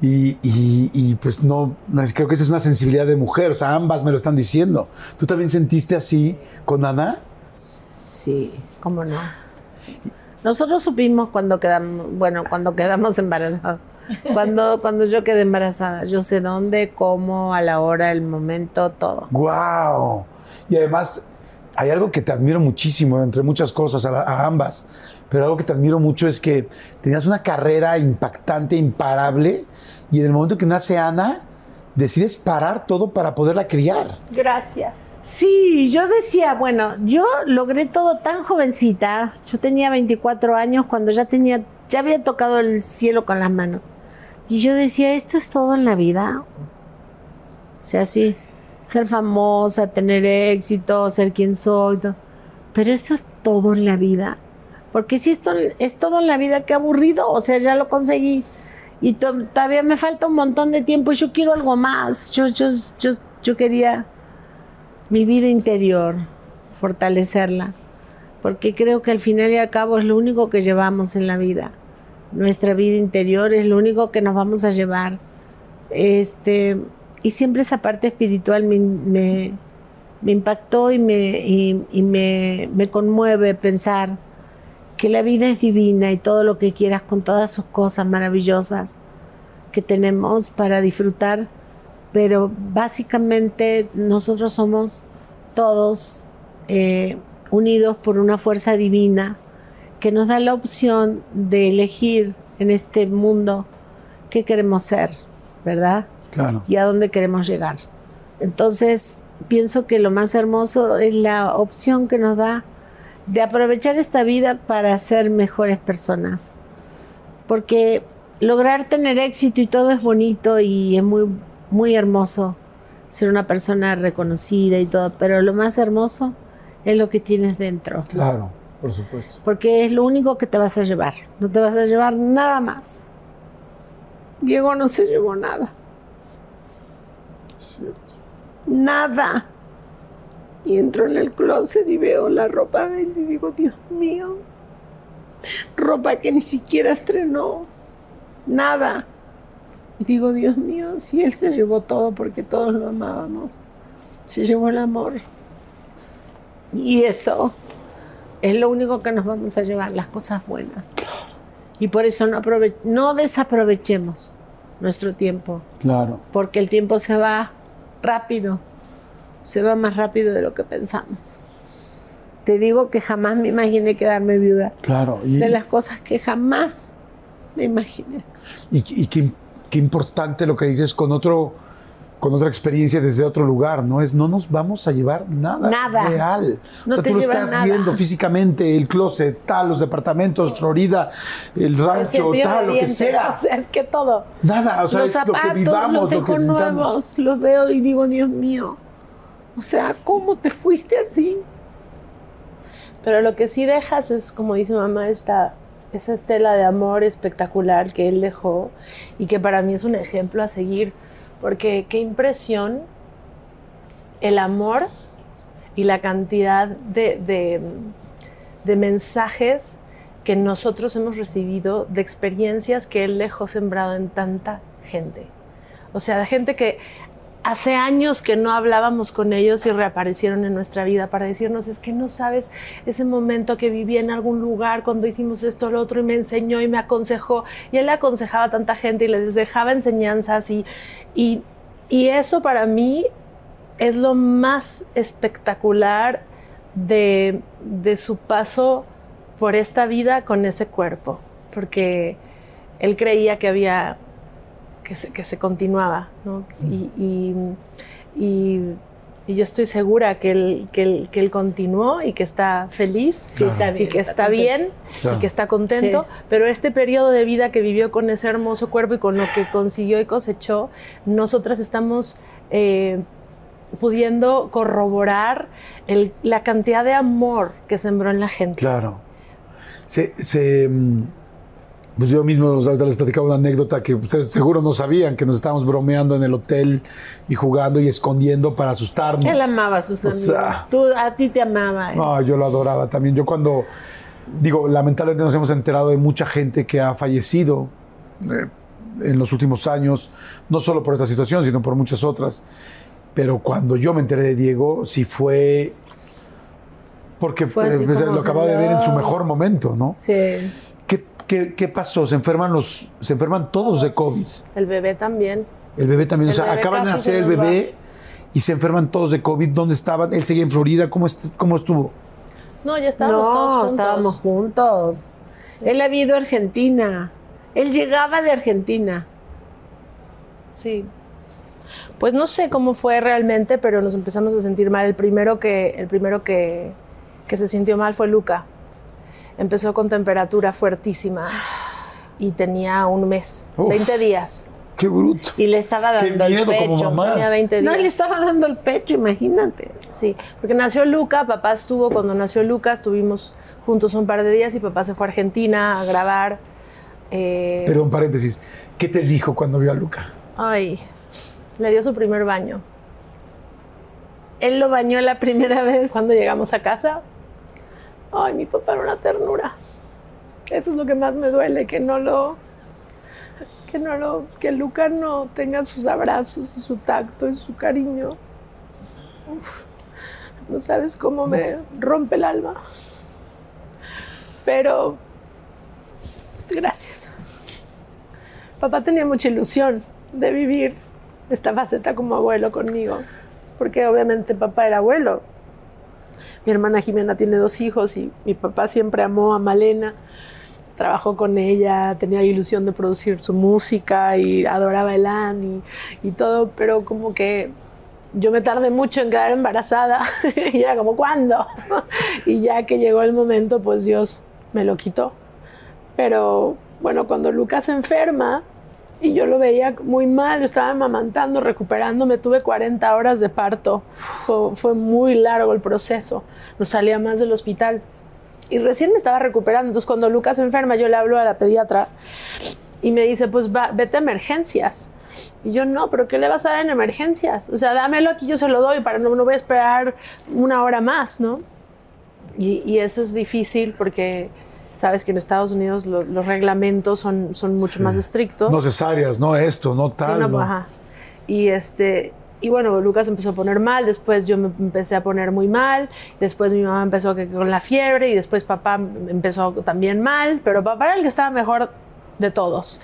Y, y- y, pues no, creo que esa es una sensibilidad de mujer. O sea, ambas me lo están diciendo. ¿Tú también sentiste así con Ana? Sí, cómo no. Nosotros supimos cuando quedamos, bueno, cuando quedamos embarazados. Cuando, cuando yo quedé embarazada, yo sé dónde, cómo, a la hora, el momento, todo. ¡Wow! Y además, hay algo que te admiro muchísimo, entre muchas cosas, a, la- a ambas. Pero algo que te admiro mucho es que tenías una carrera impactante, imparable. Y en el momento que nace Ana, decides parar todo para poderla criar. Gracias. Sí, yo decía, bueno, yo logré todo tan jovencita. Yo tenía 24 años cuando ya tenía, ya había tocado el cielo con las manos. Y yo decía, esto es todo en la vida. O sea, sí, ser famosa, tener éxito, ser quien soy. todo. Pero esto es todo en la vida. Porque si esto es todo en la vida, qué aburrido. O sea, ya lo conseguí. Y to- todavía me falta un montón de tiempo. Yo quiero algo más. Yo, yo, yo, yo quería mi vida interior, fortalecerla, porque creo que al final y al cabo es lo único que llevamos en la vida. Nuestra vida interior es lo único que nos vamos a llevar. Este, y siempre esa parte espiritual me, me, me impactó y, me, y, y me, me conmueve pensar que la vida es divina y todo lo que quieras con todas sus cosas maravillosas que tenemos para disfrutar pero básicamente nosotros somos todos eh, unidos por una fuerza divina que nos da la opción de elegir en este mundo qué queremos ser, ¿verdad? Claro. Y a dónde queremos llegar. Entonces, pienso que lo más hermoso es la opción que nos da de aprovechar esta vida para ser mejores personas. Porque lograr tener éxito y todo es bonito y es muy, muy hermoso ser una persona reconocida y todo, pero lo más hermoso es lo que tienes dentro, Claro, por supuesto. porque es lo único que te vas a llevar, no te vas a llevar nada más. Diego no se llevó nada. Cierto. nada. Y entro en el closet y veo la ropa de él y digo, Dios mío, ropa que ni siquiera estrenó, nada. Y digo, Dios mío, si él se llevó todo porque todos lo amábamos, se llevó el amor. Y eso es lo único que nos vamos a llevar, las cosas buenas. Y por eso no, no desaprovechemos nuestro tiempo. Claro. Porque el tiempo se va rápido, se va más rápido de lo que pensamos. Te digo que jamás me imaginé quedarme viuda. Claro. Y, de las cosas que jamás me imaginé. Y, y qué, qué importante lo que dices con otro con otra experiencia desde otro lugar, ¿no? Es no nos vamos a llevar nada, Nada. real. No o sea, te tú lo estás nada. viendo físicamente, el closet, tal, los departamentos, Florida, el rancho, cepillo de tal, lo que sea. O sea, es que todo. Nada, o sea, los es lo que zapatos vivamos, los lo que necesitamos. nuevos, los veo y digo, Dios mío, o sea, ¿cómo te fuiste así? Pero lo que sí dejas es, como dice mamá, esta, esa estela de amor espectacular que él dejó y que para mí es un ejemplo a seguir. Porque qué impresión el amor y la cantidad de, de- de mensajes que nosotros hemos recibido, de experiencias que él dejó sembrado en tanta gente. O sea, de gente que hace años que no hablábamos con ellos y reaparecieron en nuestra vida para decirnos, es que no sabes ese momento que viví en algún lugar cuando hicimos esto, lo otro, y me enseñó y me aconsejó. Y él aconsejaba a tanta gente y les dejaba enseñanzas y, y, y eso para mí es lo más espectacular de, de su paso por esta vida con ese cuerpo, porque él creía que había, que se, que se continuaba, ¿no? Y, y- y- y yo estoy segura que él, que, él, que él continuó y que está feliz Sí, está bien. y que está, bien Claro. y que está contento, Sí. pero este periodo de vida que vivió con ese hermoso cuerpo y con lo que consiguió y cosechó, nosotras estamos eh, pudiendo corroborar el- la cantidad de amor que sembró en la gente. Claro. Se, se, mm, pues yo mismo ahorita les platicaba una anécdota que ustedes seguro no sabían, que nos estábamos bromeando en el hotel y jugando y escondiendo para asustarnos. Él amaba a sus O amigos. sea, Tú, a ti te amaba. ¿eh? No, yo lo adoraba también. Yo cuando, digo, lamentablemente nos hemos enterado de mucha gente que ha fallecido eh, en los últimos años, no solo por esta situación, sino por muchas otras. Pero cuando yo me enteré de Diego, sí fue... Porque Fue eh, pues, lo acababa de ver en su mejor momento, ¿no? Sí. ¿Qué, pasó? ¿Se enferman, los, se enferman todos de COVID? El bebé también. El bebé también, El o sea, acaban de nacer el va. bebé y se enferman todos de COVID. ¿Dónde estaban? Él seguía en Florida. ¿Cómo, est- cómo estuvo? No, ya estábamos todos no, juntos. estábamos juntos. Él había ido a Argentina. Él llegaba de Argentina. Sí. Pues no sé cómo fue realmente, pero nos empezamos a sentir mal. El primero que, el primero que, que se sintió mal fue Luca. Empezó con temperatura fuertísima y tenía un mes, Uf. 20 días. ¡Qué bruto! Y le estaba ¡Qué dando el miedo como pecho. mamá! Tenía 20 No, le estaba dando el pecho, imagínate. Sí, porque nació Luca, papá estuvo, cuando nació Luca estuvimos juntos un par de días y papá se fue a Argentina a grabar. eh, Pero un paréntesis, ¿qué te dijo cuando vio a Luca? Ay, le dio su primer baño. Él lo bañó la primera vez. Cuando llegamos a casa, ay, mi papá era una ternura. Eso es lo que más me duele, que no lo, que no lo, que Luca no tenga sus abrazos y su tacto y su cariño. Uf, no sabes cómo me rompe el alma. Pero, gracias. Papá tenía mucha ilusión de vivir esta faceta como abuelo conmigo, porque obviamente papá era abuelo. Mi hermana Jimena tiene dos hijos y mi papá siempre amó a Malena, trabajó con ella, tenía ilusión de producir su música y adoraba a Elan y, y todo, pero como que yo me tardé mucho en quedar embarazada [laughs] y era como, ¿cuándo? [laughs] y ya que llegó el momento, pues Dios me lo quitó. Pero bueno, cuando Lucas se enferma y yo lo veía muy mal, estaba amamantando, recuperándome, tuve 40 horas de parto. Fue, fue muy largo el proceso, no salía más del hospital. Y recién me estaba recuperando. Entonces, cuando Lucas se enferma, yo le hablo a la pediatra y me dice: Pues va, vete a emergencias. Y yo, no, pero ¿qué le vas a dar en emergencias? O sea, dámelo aquí, yo se lo doy, para no, no voy a esperar una hora más, ¿no? Y, y eso es difícil porque sabes que en Estados Unidos lo- los reglamentos son, son mucho más estrictos. No cesáreas, no esto, no Sí, tal. no, no. ajá. Y este y bueno, Lucas empezó a poner mal, después yo me empecé a poner muy mal, después mi mamá empezó con la fiebre y después papá empezó también mal, pero papá era el que estaba mejor de todos.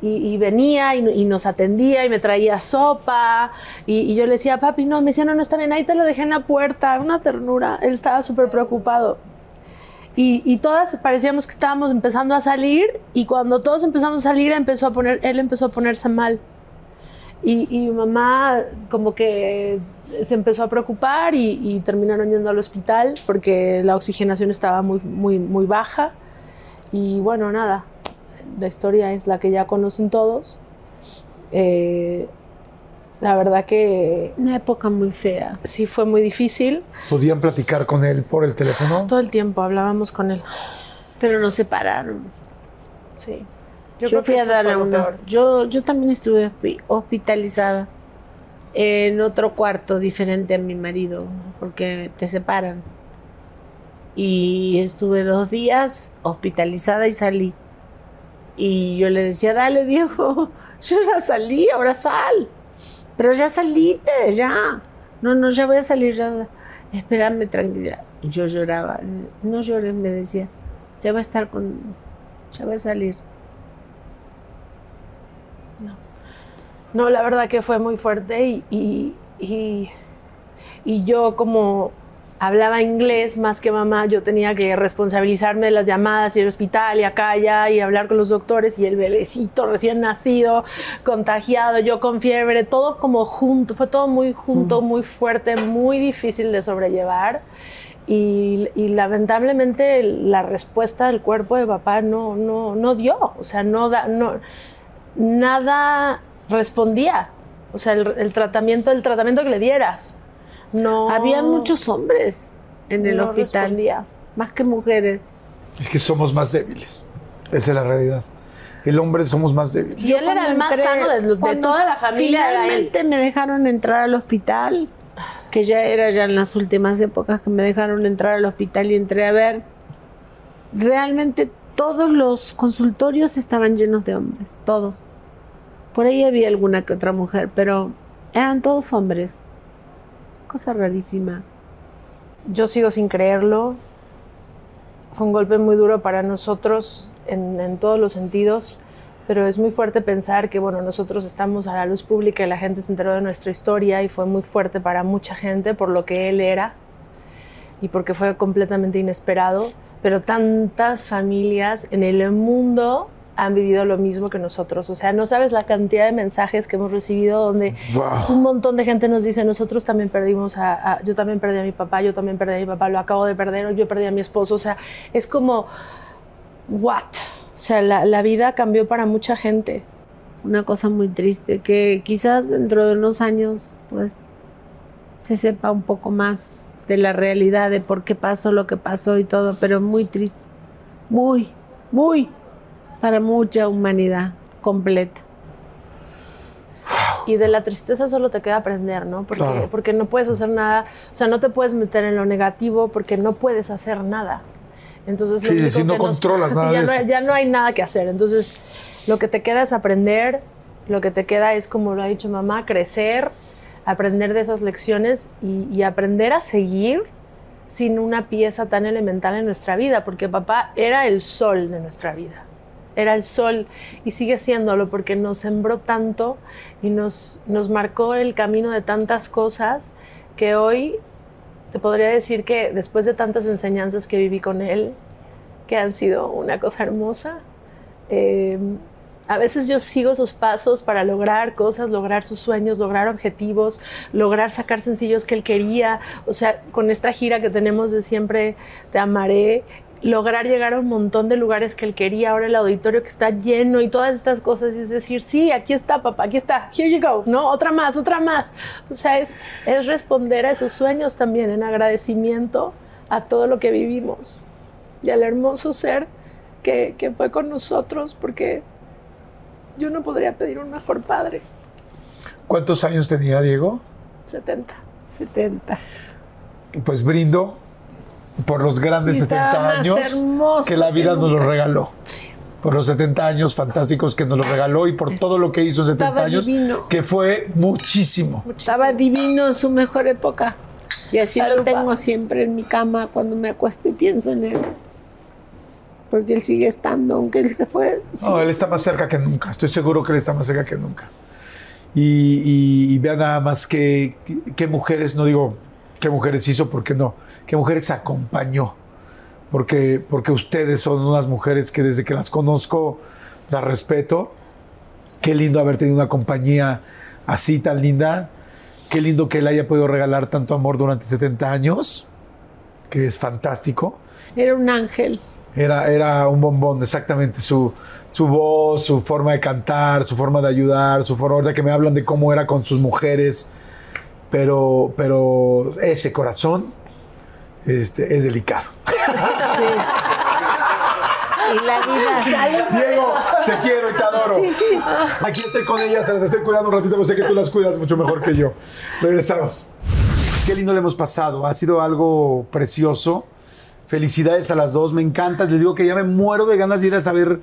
Y, y venía y, y nos atendía y me traía sopa y, y yo le decía, papi, no, me decía, no, no está bien, ahí te lo dejé en la puerta, una ternura, él estaba súper preocupado. Y, y todas parecíamos que estábamos empezando a salir y cuando todos empezamos a salir empezó a poner, él empezó a ponerse mal. Y, y mi mamá como que se empezó a preocupar y, y terminaron yendo al hospital porque la oxigenación estaba muy, muy, muy baja. Y bueno, nada, la historia es la que ya conocen todos. Eh, la verdad que Una época muy fea. sí fue muy difícil. ¿Podían platicar con él por el teléfono? Todo el tiempo hablábamos con él. Pero nos separaron. Sí. Yo, creo que fui a eso dar fue a lo una. Yo, yo también estuve hospi- hospitalizada en otro cuarto diferente a mi marido, porque te separan. Y estuve dos días hospitalizada y salí. Y yo le decía, dale, Diego, [laughs] yo ya salí, ahora sal. Pero ya saliste, ya. No, no, ya voy a salir, ya. Espérame, tranquila. Yo lloraba. No llores, me decía. Ya va a estar con. Ya va a salir. No, la verdad que fue muy fuerte y, y, y- y yo como hablaba inglés más que mamá, yo tenía que responsabilizarme de las llamadas y el hospital y acá allá y hablar con los doctores y el bebecito recién nacido, contagiado, yo con fiebre, todo como junto, fue todo muy junto, muy fuerte, muy difícil de sobrellevar. Y, y lamentablemente la respuesta del cuerpo de papá no, no, no dio, o sea, no, da, no nada respondía. O sea, el, el tratamiento, el tratamiento que le dieras. No. Había muchos hombres en el no hospital, respondía. más que mujeres. Es que somos más débiles. Esa es la realidad. El hombre somos más débiles. Y él era el más Entré- sano de, de toda la familia. Finalmente me dejaron entrar al hospital, que ya era ya en las últimas épocas que me dejaron entrar al hospital y entré a ver. Realmente todos los consultorios estaban llenos de hombres, todos. Por ahí había alguna que otra mujer, pero eran todos hombres. Cosa rarísima. Yo sigo sin creerlo. Fue un golpe muy duro para nosotros en, en todos los sentidos, pero es muy fuerte pensar que, bueno, nosotros estamos a la luz pública y la gente se enteró de nuestra historia y fue muy fuerte para mucha gente por lo que él era y porque fue completamente inesperado, pero tantas familias en el mundo han vivido lo mismo que nosotros. O sea, no sabes la cantidad de mensajes que hemos recibido donde Wow. un montón de gente nos dice, nosotros también perdimos a, a- yo también perdí a mi papá, yo también perdí a mi papá, lo acabo de perder, o yo perdí a mi esposo. O sea, es como, what? O sea, la, la vida cambió para mucha gente. una cosa muy triste que quizás dentro de unos años pues se sepa un poco más de la realidad de por qué pasó lo que pasó y todo, pero muy triste, muy, muy para mucha humanidad completa. Y de la tristeza solo te queda aprender, ¿no? Porque, Claro. porque no puedes hacer nada, o sea, no te puedes meter en lo negativo porque no puedes hacer nada. Entonces, lo Sí, único sí, no que controlas [laughs] nada ya, de no hay, esto. ya no hay nada que hacer. Entonces, lo que te queda es aprender, lo que te queda es, como lo ha dicho mamá, crecer, aprender de esas lecciones y, y aprender a seguir sin una pieza tan elemental en nuestra vida, porque papá era el sol de nuestra vida era el sol y sigue siéndolo porque nos sembró tanto y nos, nos marcó el camino de tantas cosas que hoy te podría decir que después de tantas enseñanzas que viví con él, que han sido una cosa hermosa, eh, a veces yo sigo sus pasos para lograr cosas, lograr sus sueños, lograr objetivos, lograr sacar sencillos que él quería. O sea, con esta gira que tenemos de siempre te amaré, lograr llegar a un montón de lugares que él quería, ahora el auditorio que está lleno y todas estas cosas, y es decir, sí, aquí está, papá, aquí está, here you go, ¿no? Otra más, otra más. O sea, es, es responder a esos sueños también en agradecimiento a todo lo que vivimos y al hermoso ser que, que fue con nosotros, porque yo no podría pedir un mejor padre. ¿Cuántos años tenía Diego? 70. 70. Pues brindo por los grandes Y estaba 70 más años que la vida que nos los regaló. Por los 70 años fantásticos que nos los regaló y por todo lo que hizo en 70 Estaba años, divino. que fue muchísimo. Estaba divino en su mejor época. Y así Salud, lo tengo pa. siempre en mi cama cuando me acuesto y pienso en él. Porque él sigue estando, aunque él se fue. No, él está más cerca que nunca. Estoy seguro que él está más cerca que nunca. Y, y, y vean nada más qué qué mujeres, no digo qué mujeres hizo, porque no, qué mujeres acompañó. Porque, porque ustedes son unas mujeres que desde que las conozco las respeto. Qué lindo haber tenido una compañía así tan linda. Qué lindo que él haya podido regalar tanto amor durante 70 años, que es fantástico. Era un ángel. Era, era un bombón, exactamente. Su, su voz, su forma de cantar, su forma de ayudar, su forma. Ahorita que me hablan de cómo era con sus mujeres. Pero, pero ese corazón este, es delicado. Y la vida. Diego, te quiero y te adoro. Aquí estoy con ellas, te las estoy cuidando un ratito, pero sé que tú las cuidas mucho mejor que yo. Regresamos. Qué lindo le hemos pasado. Ha sido algo precioso. Felicidades a las dos. Me encanta. Les digo que ya me muero de ganas de ir a saber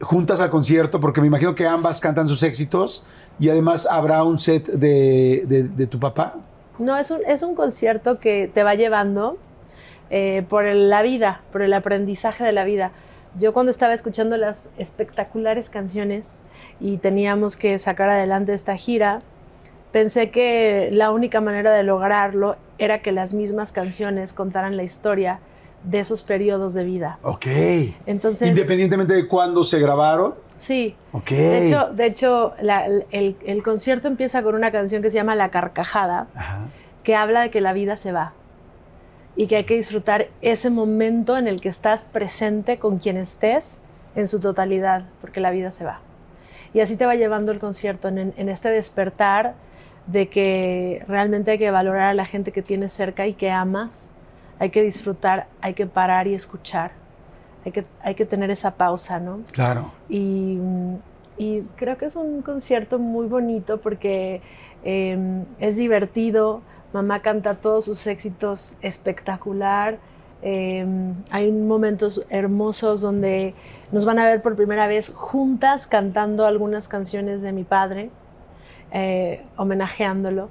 juntas al concierto, porque me imagino que ambas cantan sus éxitos y además habrá un set de, de- de tu papá. No, es un, es un concierto que te va llevando eh, por el- la vida, por el aprendizaje de la vida. Yo cuando estaba escuchando las espectaculares canciones y teníamos que sacar adelante esta gira, pensé que la única manera de lograrlo era que las mismas canciones contaran la historia de esos periodos de vida. Ok. Entonces, Independientemente de cuándo se grabaron. Sí, Ok. de hecho, de hecho la- el, el concierto empieza con una canción que se llama La Carcajada, Ajá. que habla de que la vida se va y que hay que disfrutar ese momento en el que estás presente con quien estés en su totalidad, porque la vida se va. Y así te va llevando el concierto en, en este despertar de que realmente hay que valorar a la gente que tienes cerca y que amas, hay que disfrutar, hay que parar y escuchar, hay que, hay que tener esa pausa, ¿no? Claro. Y, y creo que es un concierto muy bonito porque eh, es divertido. Mamá canta todos sus éxitos espectacular. Eh, hay momentos hermosos donde nos van a ver por primera vez juntas cantando algunas canciones de mi padre, eh, homenajeándolo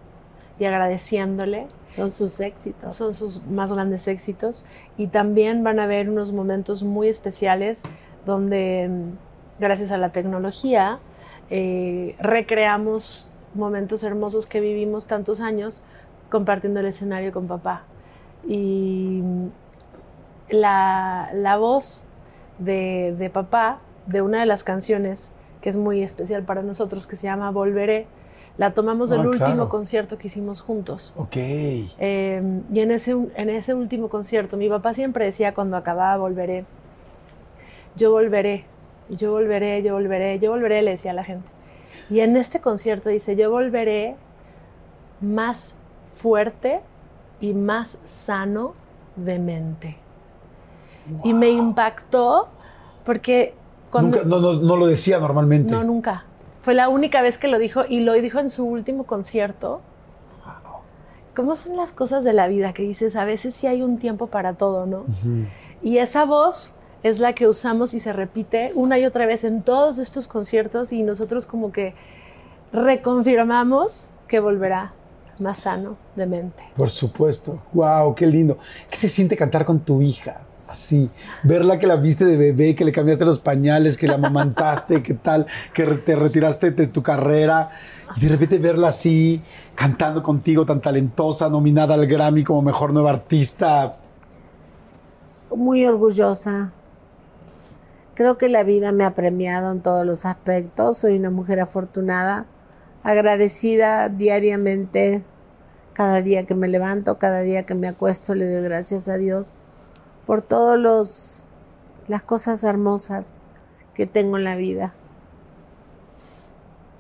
y agradeciéndole Son sus éxitos. son sus más grandes éxitos y también van a haber unos momentos muy especiales donde mm, gracias a la tecnología eh, recreamos momentos hermosos que vivimos tantos años compartiendo el escenario con papá y mm, la, la voz de, de papá de una de las canciones que es muy especial para nosotros que se llama Volveré la tomamos del Ah, último claro. concierto que hicimos juntos Ok. eh, y en ese, en ese último concierto, mi papá siempre decía cuando acababa volveré, yo volveré, yo volveré, yo volveré, yo volveré, le decía a la gente. Y en este concierto dice, yo volveré más fuerte y más sano de mente. Y me impactó porque cuando... Nunca- no, no, no lo decía normalmente. No, nunca. Fue la única vez que lo dijo y lo dijo en su último concierto. ¿Cómo son las cosas de la vida que dices? A veces sí hay un tiempo para todo, ¿no? Y esa voz es la que usamos y se repite una y otra vez en todos estos conciertos y nosotros como que reconfirmamos que volverá más sano de mente. Por supuesto. Wow, qué lindo. ¿Qué se siente cantar con tu hija? Así, verla que la viste de bebé, que le cambiaste los pañales, que la amamantaste, que tal, que te retiraste de tu carrera y de repente verla así, cantando contigo, tan talentosa, nominada al Grammy como mejor nueva artista. Muy orgullosa. Creo que la vida me ha premiado en todos los aspectos. Soy una mujer afortunada, agradecida diariamente. Cada día que me levanto, cada día que me acuesto, le doy gracias a Dios por todos los las cosas hermosas que tengo en la vida.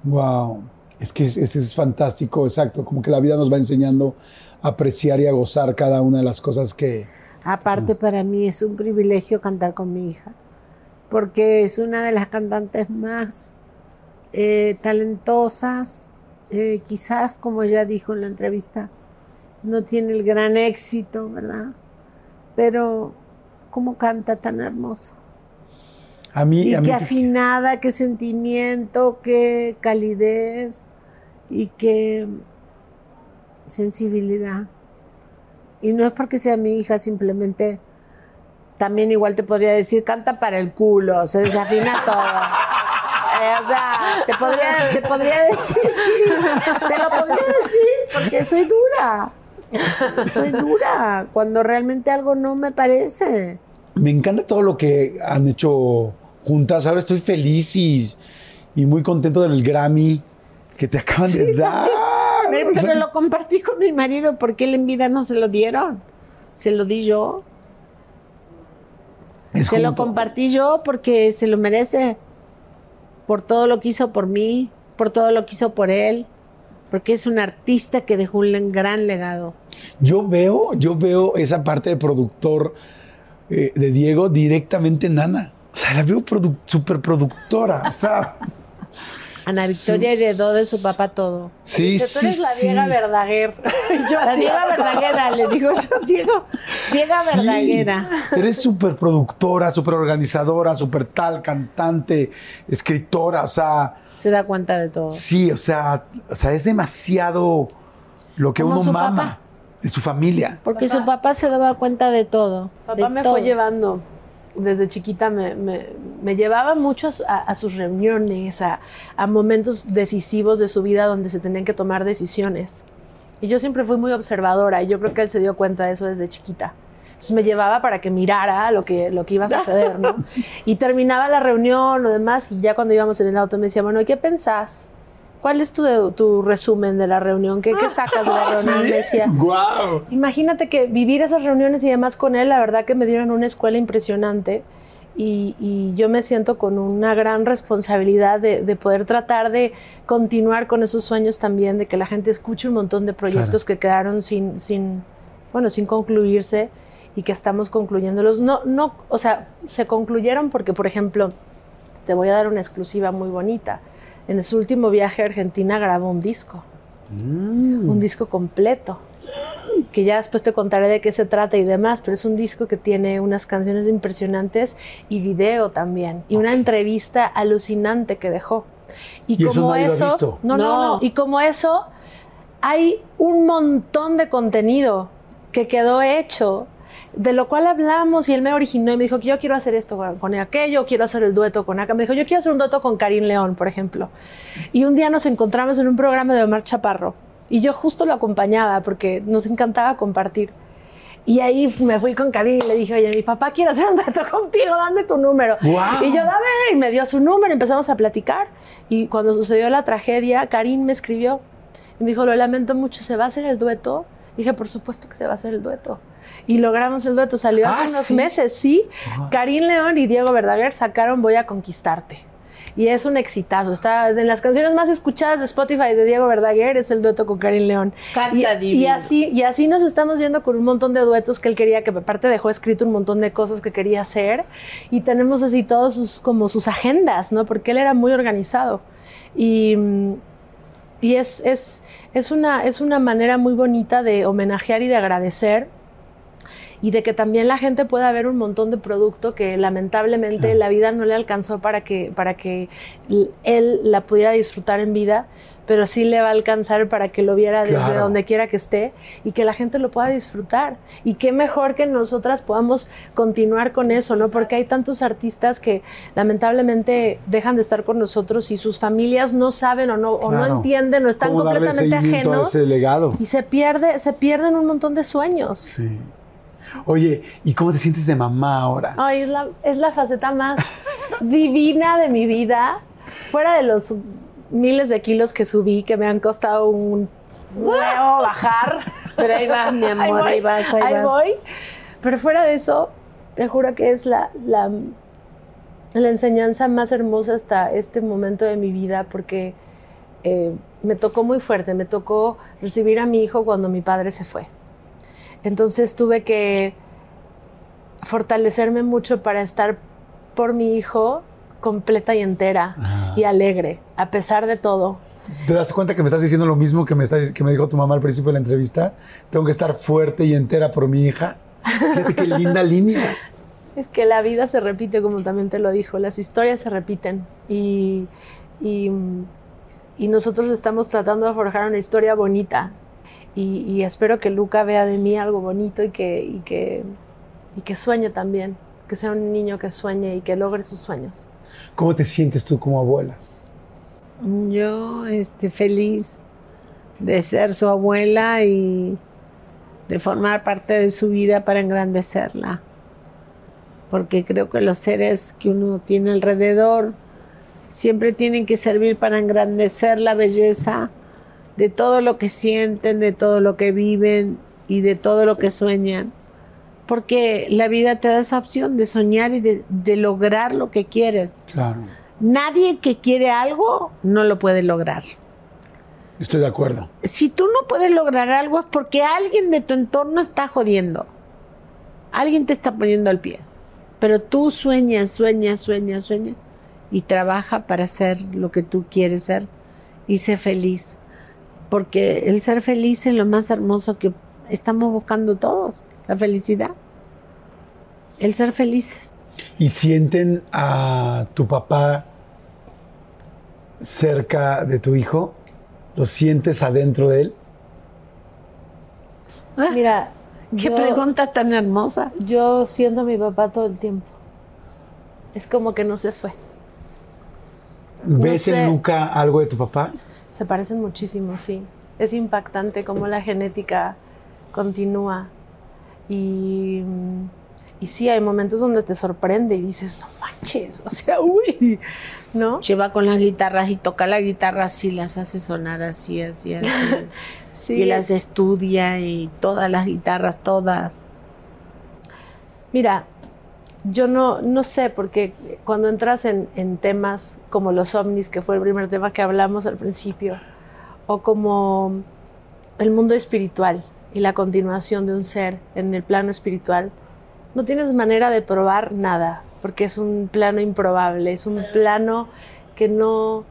Wow, es que es, es- es fantástico, exacto, como que la vida nos va enseñando a apreciar y a gozar cada una de las cosas que... Aparte para mí es un privilegio cantar con mi hija, porque es una de las cantantes más eh, talentosas eh, quizás, como ella dijo en la entrevista, no tiene el gran éxito, ¿verdad? Pero, ¿cómo canta tan hermoso? A mí, y a mí qué afinada, qué sentimiento, qué calidez y qué sensibilidad. Y no es porque sea mi hija, simplemente también igual te podría decir, canta para el culo, se desafina todo. Eh, o sea, te podría, te podría decir, sí, te lo podría decir, porque soy dura. [laughs] Soy dura cuando realmente algo no me parece. Me encanta todo lo que han hecho juntas. Ahora estoy feliz y, y muy contento del Grammy que te acaban de dar. Pero lo compartí con mi marido porque él en vida no se lo dieron. Se lo di yo. Es se lo compartí yo porque se lo merece. Por todo lo que hizo por mí, por todo lo que hizo por él. Porque es un artista que dejó un gran legado. Yo veo, yo veo esa parte de productor eh, de Diego directamente en Ana. O sea, la veo produ súper productora. O sea, [laughs] Ana Victoria heredó de su papá todo. sí, Dice, sí, tú eres la sí. Diega Verdaguer. [laughs] Yo La Diega [laughs] Verdaguera, le digo yo, Diego, Diega Sí. Verdaguera. Eres súper productora, súper organizadora, súper tal, cantante, escritora. O sea, Se da cuenta de todo. sí, o sea, o sea es demasiado lo que uno mama papá. de su familia. Porque su papá se daba cuenta de todo. Papá de me todo. fue llevando. Desde chiquita me, me- me llevaba mucho a sus reuniones, a, a momentos decisivos de su vida donde se tenían que tomar decisiones. Y yo siempre fui muy observadora y yo creo que él se dio cuenta de eso desde chiquita. Entonces me llevaba para que mirara lo que, lo que iba a suceder, ¿no? [laughs] Y terminaba la reunión o demás y ya cuando íbamos en el auto me decía, bueno, ¿y qué pensás? ¿Cuál es tu, tu resumen de la reunión? ¿Qué, qué sacas de la [laughs] reunión? Me decía, ¡Guau! Imagínate que vivir esas reuniones y demás con él, la verdad que me dieron una escuela impresionante y, y yo me siento con una gran responsabilidad de, de poder tratar de continuar con esos sueños también, de que la gente escuche un montón de proyectos que quedaron sin, sin, bueno, sin concluirse y que estamos concluyéndolos. No, no, o sea, se concluyeron porque, por ejemplo, te voy a dar una exclusiva muy bonita. En su último viaje a Argentina grabó un disco Mm. un disco completo, que ya después te contaré de qué se trata y demás, pero es un disco que tiene unas canciones impresionantes y video también, y una entrevista alucinante que dejó. ¿Y eso nadie lo ha visto? No, no, No. no, y como eso, hay un montón de contenido que quedó hecho de lo cual hablamos y él me originó y me dijo que yo quiero hacer esto con, con aquello, quiero hacer el dueto con acá. Me dijo, yo quiero hacer un dueto con Karim León, por ejemplo. Y un día nos encontramos en un programa de Omar Chaparro y yo justo lo acompañaba porque nos encantaba compartir. Y ahí me fui con Karim y le dije, oye, mi papá quiere hacer un dueto contigo, dame tu número. Y yo, dame, y me dio su número, empezamos a platicar. Y cuando sucedió la tragedia, Karim me escribió y me dijo, lo lamento mucho, ¿se va a hacer el dueto? Dije, por supuesto que se va a hacer el dueto. Y logramos el dueto, salió hace Ah, unos ¿sí? meses, sí. Karim León y Diego Verdaguer sacaron Voy a Conquistarte. Y es un exitazo. Está en las canciones más escuchadas de Spotify de Diego Verdaguer, es el dueto con Karim León. Canta y, y así, y así nos estamos yendo con un montón de duetos que él quería, que aparte dejó escrito un montón de cosas que quería hacer. Y tenemos así todos sus, como sus agendas, ¿no? Porque él era muy organizado. Y, y es, es, es, una, es una manera muy bonita de homenajear y de agradecer y de que también la gente pueda ver un montón de producto que lamentablemente Claro. la vida no le alcanzó para que, para que él la pudiera disfrutar en vida, pero sí le va a alcanzar para que lo viera desde donde quiera que esté y que la gente lo pueda disfrutar. Y qué mejor que nosotras podamos continuar con eso, ¿no? Porque hay tantos artistas que lamentablemente dejan de estar con nosotros y sus familias no saben o no, o no entienden o están ¿Cómo darle completamente ajenos ese legado? y se pierde, se pierden un montón de sueños. Sí. Oye, ¿y cómo te sientes de mamá ahora? Ay, es la, es la faceta más [laughs] divina de mi vida. Fuera de los miles de kilos que subí, que me han costado un huevo bajar. Pero ahí vas, mi [laughs] amor, ahí, vas, ahí, vas. voy. Pero fuera de eso, te juro que es la, la, la enseñanza más hermosa hasta este momento de mi vida, porque eh, me tocó muy fuerte. Me tocó recibir a mi hijo cuando mi padre se fue. Entonces tuve que fortalecerme mucho para estar por mi hijo completa y entera Ah. y alegre, a pesar de todo. ¿Te das cuenta que me estás diciendo lo mismo que me, está- que me dijo tu mamá al principio de la entrevista? Tengo que estar fuerte y entera por mi hija. Fíjate qué linda [laughs] línea. Es que la vida se repite, como también te lo dijo, las historias se repiten y, y, y nosotros estamos tratando de forjar una historia bonita y, y espero que Luca vea de mí algo bonito y que, y, que, y que sueñe también, que sea un niño que sueñe y que logre sus sueños. ¿Cómo te sientes tú como abuela? Yo este, feliz de ser su abuela y de formar parte de su vida para engrandecerla. Porque creo que los seres que uno tiene alrededor siempre tienen que servir para engrandecer la belleza de todo lo que sienten, de todo lo que viven y de todo lo que sueñan. Porque la vida te da esa opción de soñar y de, de lograr lo que quieres. Claro, Nadie que quiere algo no lo puede lograr. estoy de acuerdo. Si tú no puedes lograr algo es porque alguien de tu entorno está jodiendo. Alguien te está poniendo al pie. Pero tú sueñas, sueñas, sueñas, sueñas y trabaja para ser lo que tú quieres ser y sé feliz. Porque el ser feliz es lo más hermoso que estamos buscando todos, la felicidad. El ser felices. ¿Y sienten a tu papá cerca de tu hijo? ¿Lo sientes adentro de él? Mira, Qué yo- pregunta tan hermosa. Yo siento a mi papá todo el tiempo. Es como que no se fue. ¿Ves sé. en Luca algo de tu papá? Se parecen muchísimo, sí. Es impactante cómo la genética continúa. Y, y sí, hay momentos donde te sorprende y dices, no manches, [laughs] o sea, uy, ¿no? Lleva con las guitarras y toca la guitarra así, las hace sonar así, así, así. [laughs] así. Sí, y las estudia y todas las guitarras, todas. Mira, yo no, no sé, porque cuando entras en, en temas como los ovnis, que fue el primer tema que hablamos al principio, o como el mundo espiritual y la continuación de un ser en el plano espiritual, no tienes manera de probar nada, porque es un plano improbable, es un plano que no,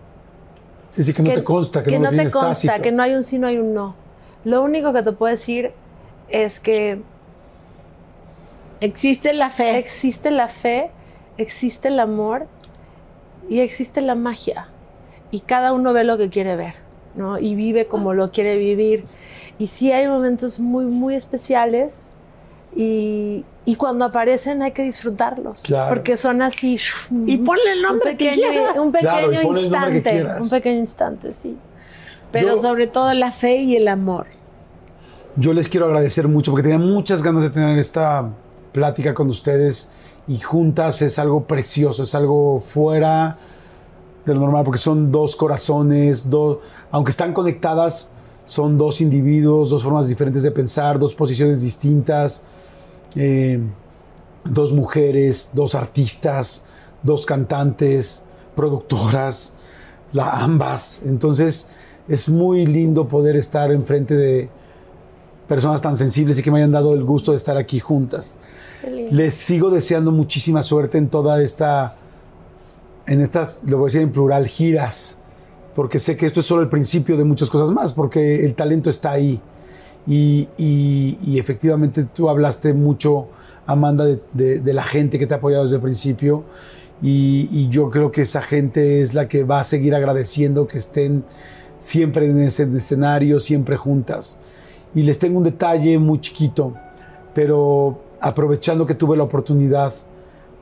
Sí, sí, que no te consta, que, no, lo te consta, tácito. que no hay un sí, no hay un no. Lo único que te puedo decir es que Existe la fe. existe la fe, existe el amor y existe la magia. Y cada uno ve lo que quiere ver, ¿no? Y vive como lo quiere vivir. Y sí hay momentos muy, muy especiales y, y cuando aparecen hay que disfrutarlos. Claro. Porque son así. Y ponle el un nombre que pequeño, quieras. un pequeño Claro, que instante. Un pequeño instante, sí. Pero Yo- sobre todo la fe y el amor. Yo les quiero agradecer mucho porque tenía muchas ganas de tener esta plática con ustedes y juntas es algo precioso, es algo fuera de lo normal porque son dos corazones, dos, aunque están conectadas, son dos individuos, dos formas diferentes de pensar, dos posiciones distintas, eh, dos mujeres, dos artistas, dos cantantes, productoras, la, ambas. Entonces es muy lindo poder estar enfrente de personas tan sensibles y que me hayan dado el gusto de estar aquí juntas. Les sigo deseando muchísima suerte en toda esta, en estas, lo voy a decir en plural, giras, porque sé que esto es solo el principio de muchas cosas más, porque el talento está ahí. Y, efectivamente tú hablaste mucho, Amanda, de, de- la gente que te ha apoyado desde el principio. Y yo creo que esa gente es la que va a seguir agradeciendo que estén siempre en ese escenario, siempre juntas. Y les tengo un detalle muy chiquito, pero aprovechando que tuve la oportunidad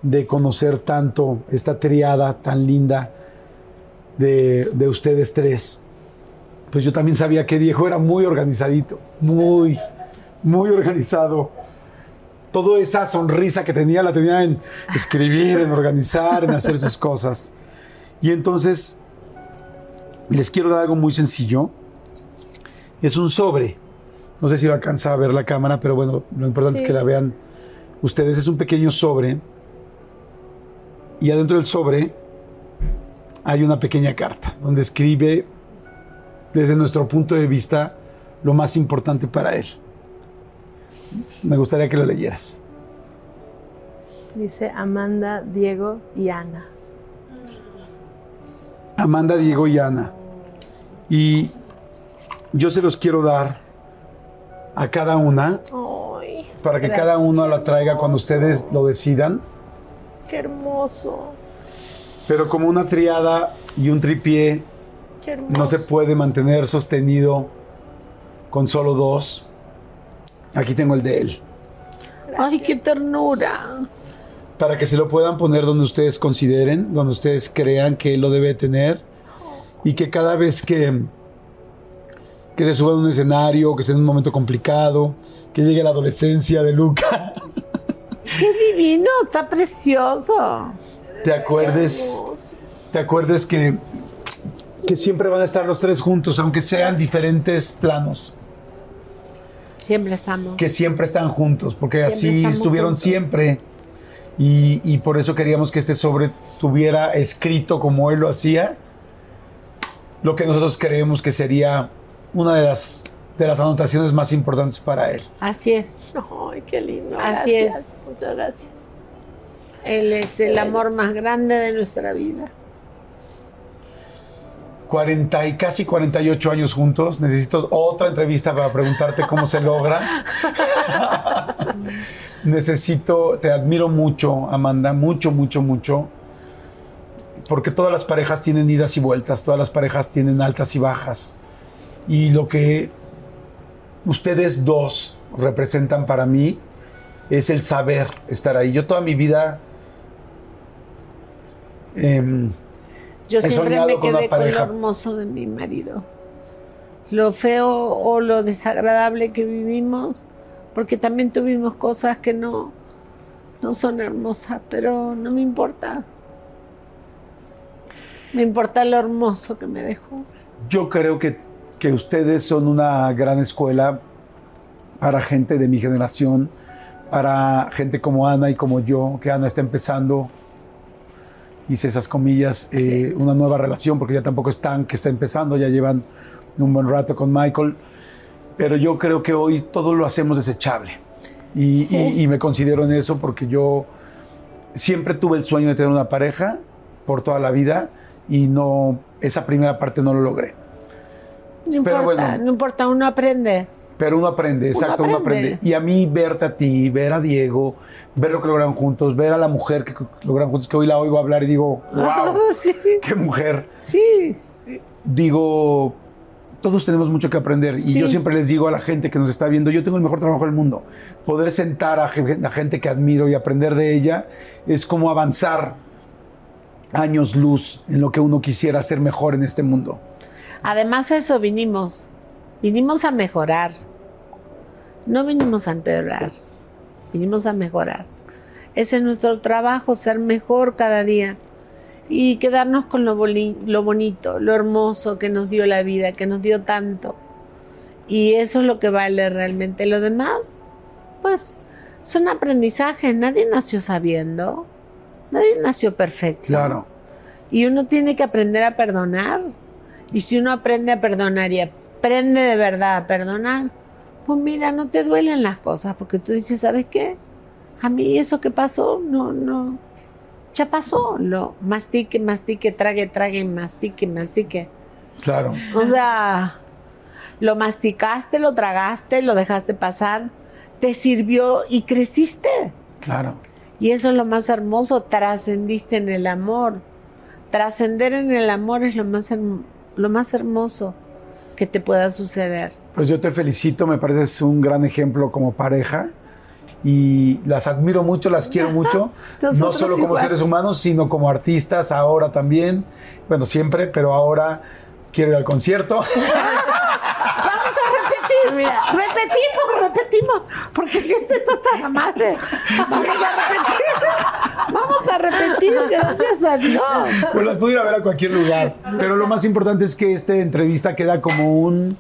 de conocer tanto esta triada tan linda de, de ustedes tres, pues yo también sabía que Diego era muy organizadito, muy, muy organizado. Toda esa sonrisa que tenía la tenía en escribir, en organizar, en hacer sus cosas. Y entonces les quiero dar algo muy sencillo. Es un sobre. No sé si lo alcanza a ver la cámara, pero bueno, lo importante Sí. es que la vean ustedes. Es un pequeño sobre. Y adentro del sobre hay una pequeña carta donde escribe desde nuestro punto de vista lo más importante para él. Me gustaría que lo leyeras. Dice Amanda, Diego y Ana. Amanda, Diego y Ana. Y yo se los quiero dar a cada una Ay, para que cada uno la traiga cuando ustedes lo decidan. qué hermoso. Pero como una triada y un tripié no se puede mantener sostenido con solo dos. Aquí tengo el de él. Ay, qué ternura. Para que se lo puedan poner donde ustedes consideren, donde ustedes crean que él lo debe tener. Y que cada vez que, que se suba a un escenario, que sea en un momento complicado, que llegue la adolescencia de Luca, Qué divino, está precioso. Te acuerdes, te acuerdes que, que siempre van a estar los tres juntos, aunque sean diferentes planos. Siempre estamos. que siempre están juntos, porque Siempre así estuvieron juntos. siempre. Y, y por eso queríamos que este sobre tuviera escrito como él lo hacía, lo que nosotros creemos que sería una de las, de las anotaciones más importantes para él. Así es. Ay, qué lindo. Así Gracias. es. Muchas gracias. Él es el amor más grande de nuestra vida. 40 y casi 48 años juntos. Necesito otra entrevista para preguntarte cómo se logra. [laughs] Necesito, te admiro mucho, Amanda, mucho, mucho, mucho. Porque todas las parejas tienen idas y vueltas, todas las parejas tienen altas y bajas. Y lo que ustedes dos representan para mí es el saber estar ahí. Yo toda mi vida em, Yo siempre me quedé con lo hermoso de mi marido. Lo feo o lo desagradable que vivimos, porque también tuvimos cosas que no, no son hermosas, pero no me importa. Me importa lo hermoso que me dejó. Yo creo que, que ustedes son una gran escuela para gente de mi generación, para gente como Ana y como yo, que Ana está empezando, hice esas comillas, eh, una nueva relación, porque ya tampoco es tan que está empezando, ya llevan un buen rato con Michael, pero yo creo que hoy todo lo hacemos desechable. Y, Sí. y- y me considero en eso porque yo siempre tuve el sueño de tener una pareja por toda la vida y no, esa primera parte no lo logré. No Pero importa, bueno. no importa, uno aprende. Pero uno aprende, exacto, uno aprende. aprende. Y a mí verte a ti, ver a Diego, ver lo que lograron juntos, ver a la mujer que lograron juntos, que hoy la oigo hablar y digo, wow, [laughs] sí, qué mujer. sí. Digo, todos tenemos mucho que aprender. Y Sí. yo siempre les digo a la gente que nos está viendo, yo tengo el mejor trabajo del mundo. Poder sentar a gente que admiro y aprender de ella es como avanzar años luz en lo que uno quisiera hacer mejor en este mundo. Además a eso vinimos. Vinimos a mejorar. No vinimos a empeorar. Vinimos a mejorar. Ese es nuestro trabajo, ser mejor cada día. Y quedarnos con lo, boli- lo bonito, lo hermoso que nos dio la vida, que nos dio tanto. Y eso es lo que vale realmente. Lo demás, pues, son aprendizajes. Nadie nació sabiendo. Nadie nació perfecto. Claro. Y uno tiene que aprender a perdonar. Y si uno aprende a perdonar y aprende de verdad a perdonar, pues mira, no te duelen las cosas, porque tú dices, ¿sabes qué? A mí eso que pasó, no, no, ya pasó. Lo mastique, mastique, trague, trague, mastique, mastique. Claro. O sea, lo masticaste, lo tragaste, lo dejaste pasar, te sirvió y creciste. Claro. Y eso es lo más hermoso, trascendiste en el amor. Trascender en el amor es lo más, lo más hermoso que te pueda suceder. Pues yo te felicito, me pareces un gran ejemplo como pareja y las admiro mucho, las quiero mucho, [laughs] no solo como igual. seres humanos, sino como artistas ahora también, bueno, siempre, pero ahora quiero ir al concierto. [laughs] Vamos a repetir, mira, repetimos, repetimos, porque esto está tan madre. Vamos a repetir, vamos a repetir, gracias a Dios. pues las puedo ir a ver a cualquier lugar, pero lo más importante es que esta entrevista queda como un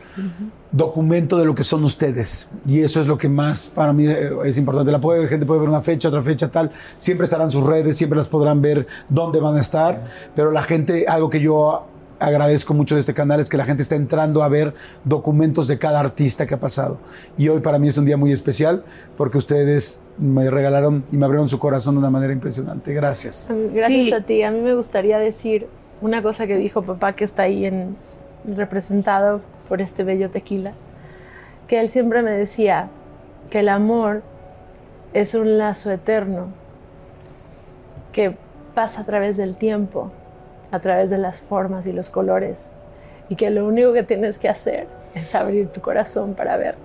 documento de lo que son ustedes y eso es lo que más para mí eh, es importante. La puede, gente puede ver una fecha, otra fecha, tal, siempre estarán sus redes, siempre las podrán ver dónde van a estar, pero la gente, algo que yo agradezco mucho de este canal es que la gente está entrando a ver documentos de cada artista que ha pasado. Y hoy para mí es un día muy especial porque ustedes me regalaron y me abrieron su corazón de una manera impresionante. Gracias. Gracias Sí. a ti. A mí me gustaría decir una cosa que dijo papá que está ahí en, representado por este bello tequila, que él siempre me decía que el amor es un lazo eterno que pasa a través del tiempo, a través de las formas y los colores, y que lo único que tienes que hacer es abrir tu corazón para verlo.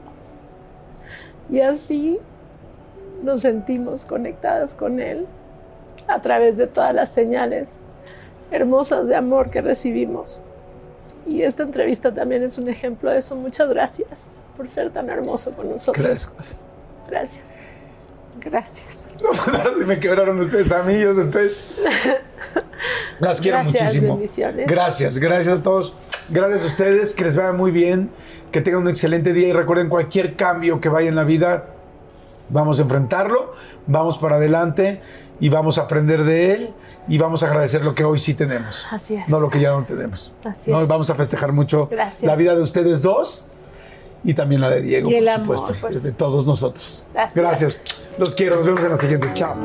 Y así nos sentimos conectadas con Él a través de todas las señales hermosas de amor que recibimos. Y esta entrevista también es un ejemplo de eso. Muchas gracias por ser tan hermoso con nosotros. Gracias. Gracias. Gracias. [laughs] No, me quebraron ustedes, amigos. Ustedes. Las quiero Gracias, muchísimo. bendiciones. Gracias, gracias a todos. Gracias a ustedes, que les vaya muy bien, que tengan un excelente día y recuerden cualquier cambio que vaya en la vida, vamos a enfrentarlo, vamos para adelante y vamos a aprender de él y vamos a agradecer lo que hoy sí tenemos. Así es. No lo que ya no tenemos. Así es. Vamos a festejar mucho la vida de ustedes dos y también la de Diego, por amor, supuesto, pues. de todos nosotros. Gracias. Gracias. Los quiero, nos vemos en la siguiente. Chao.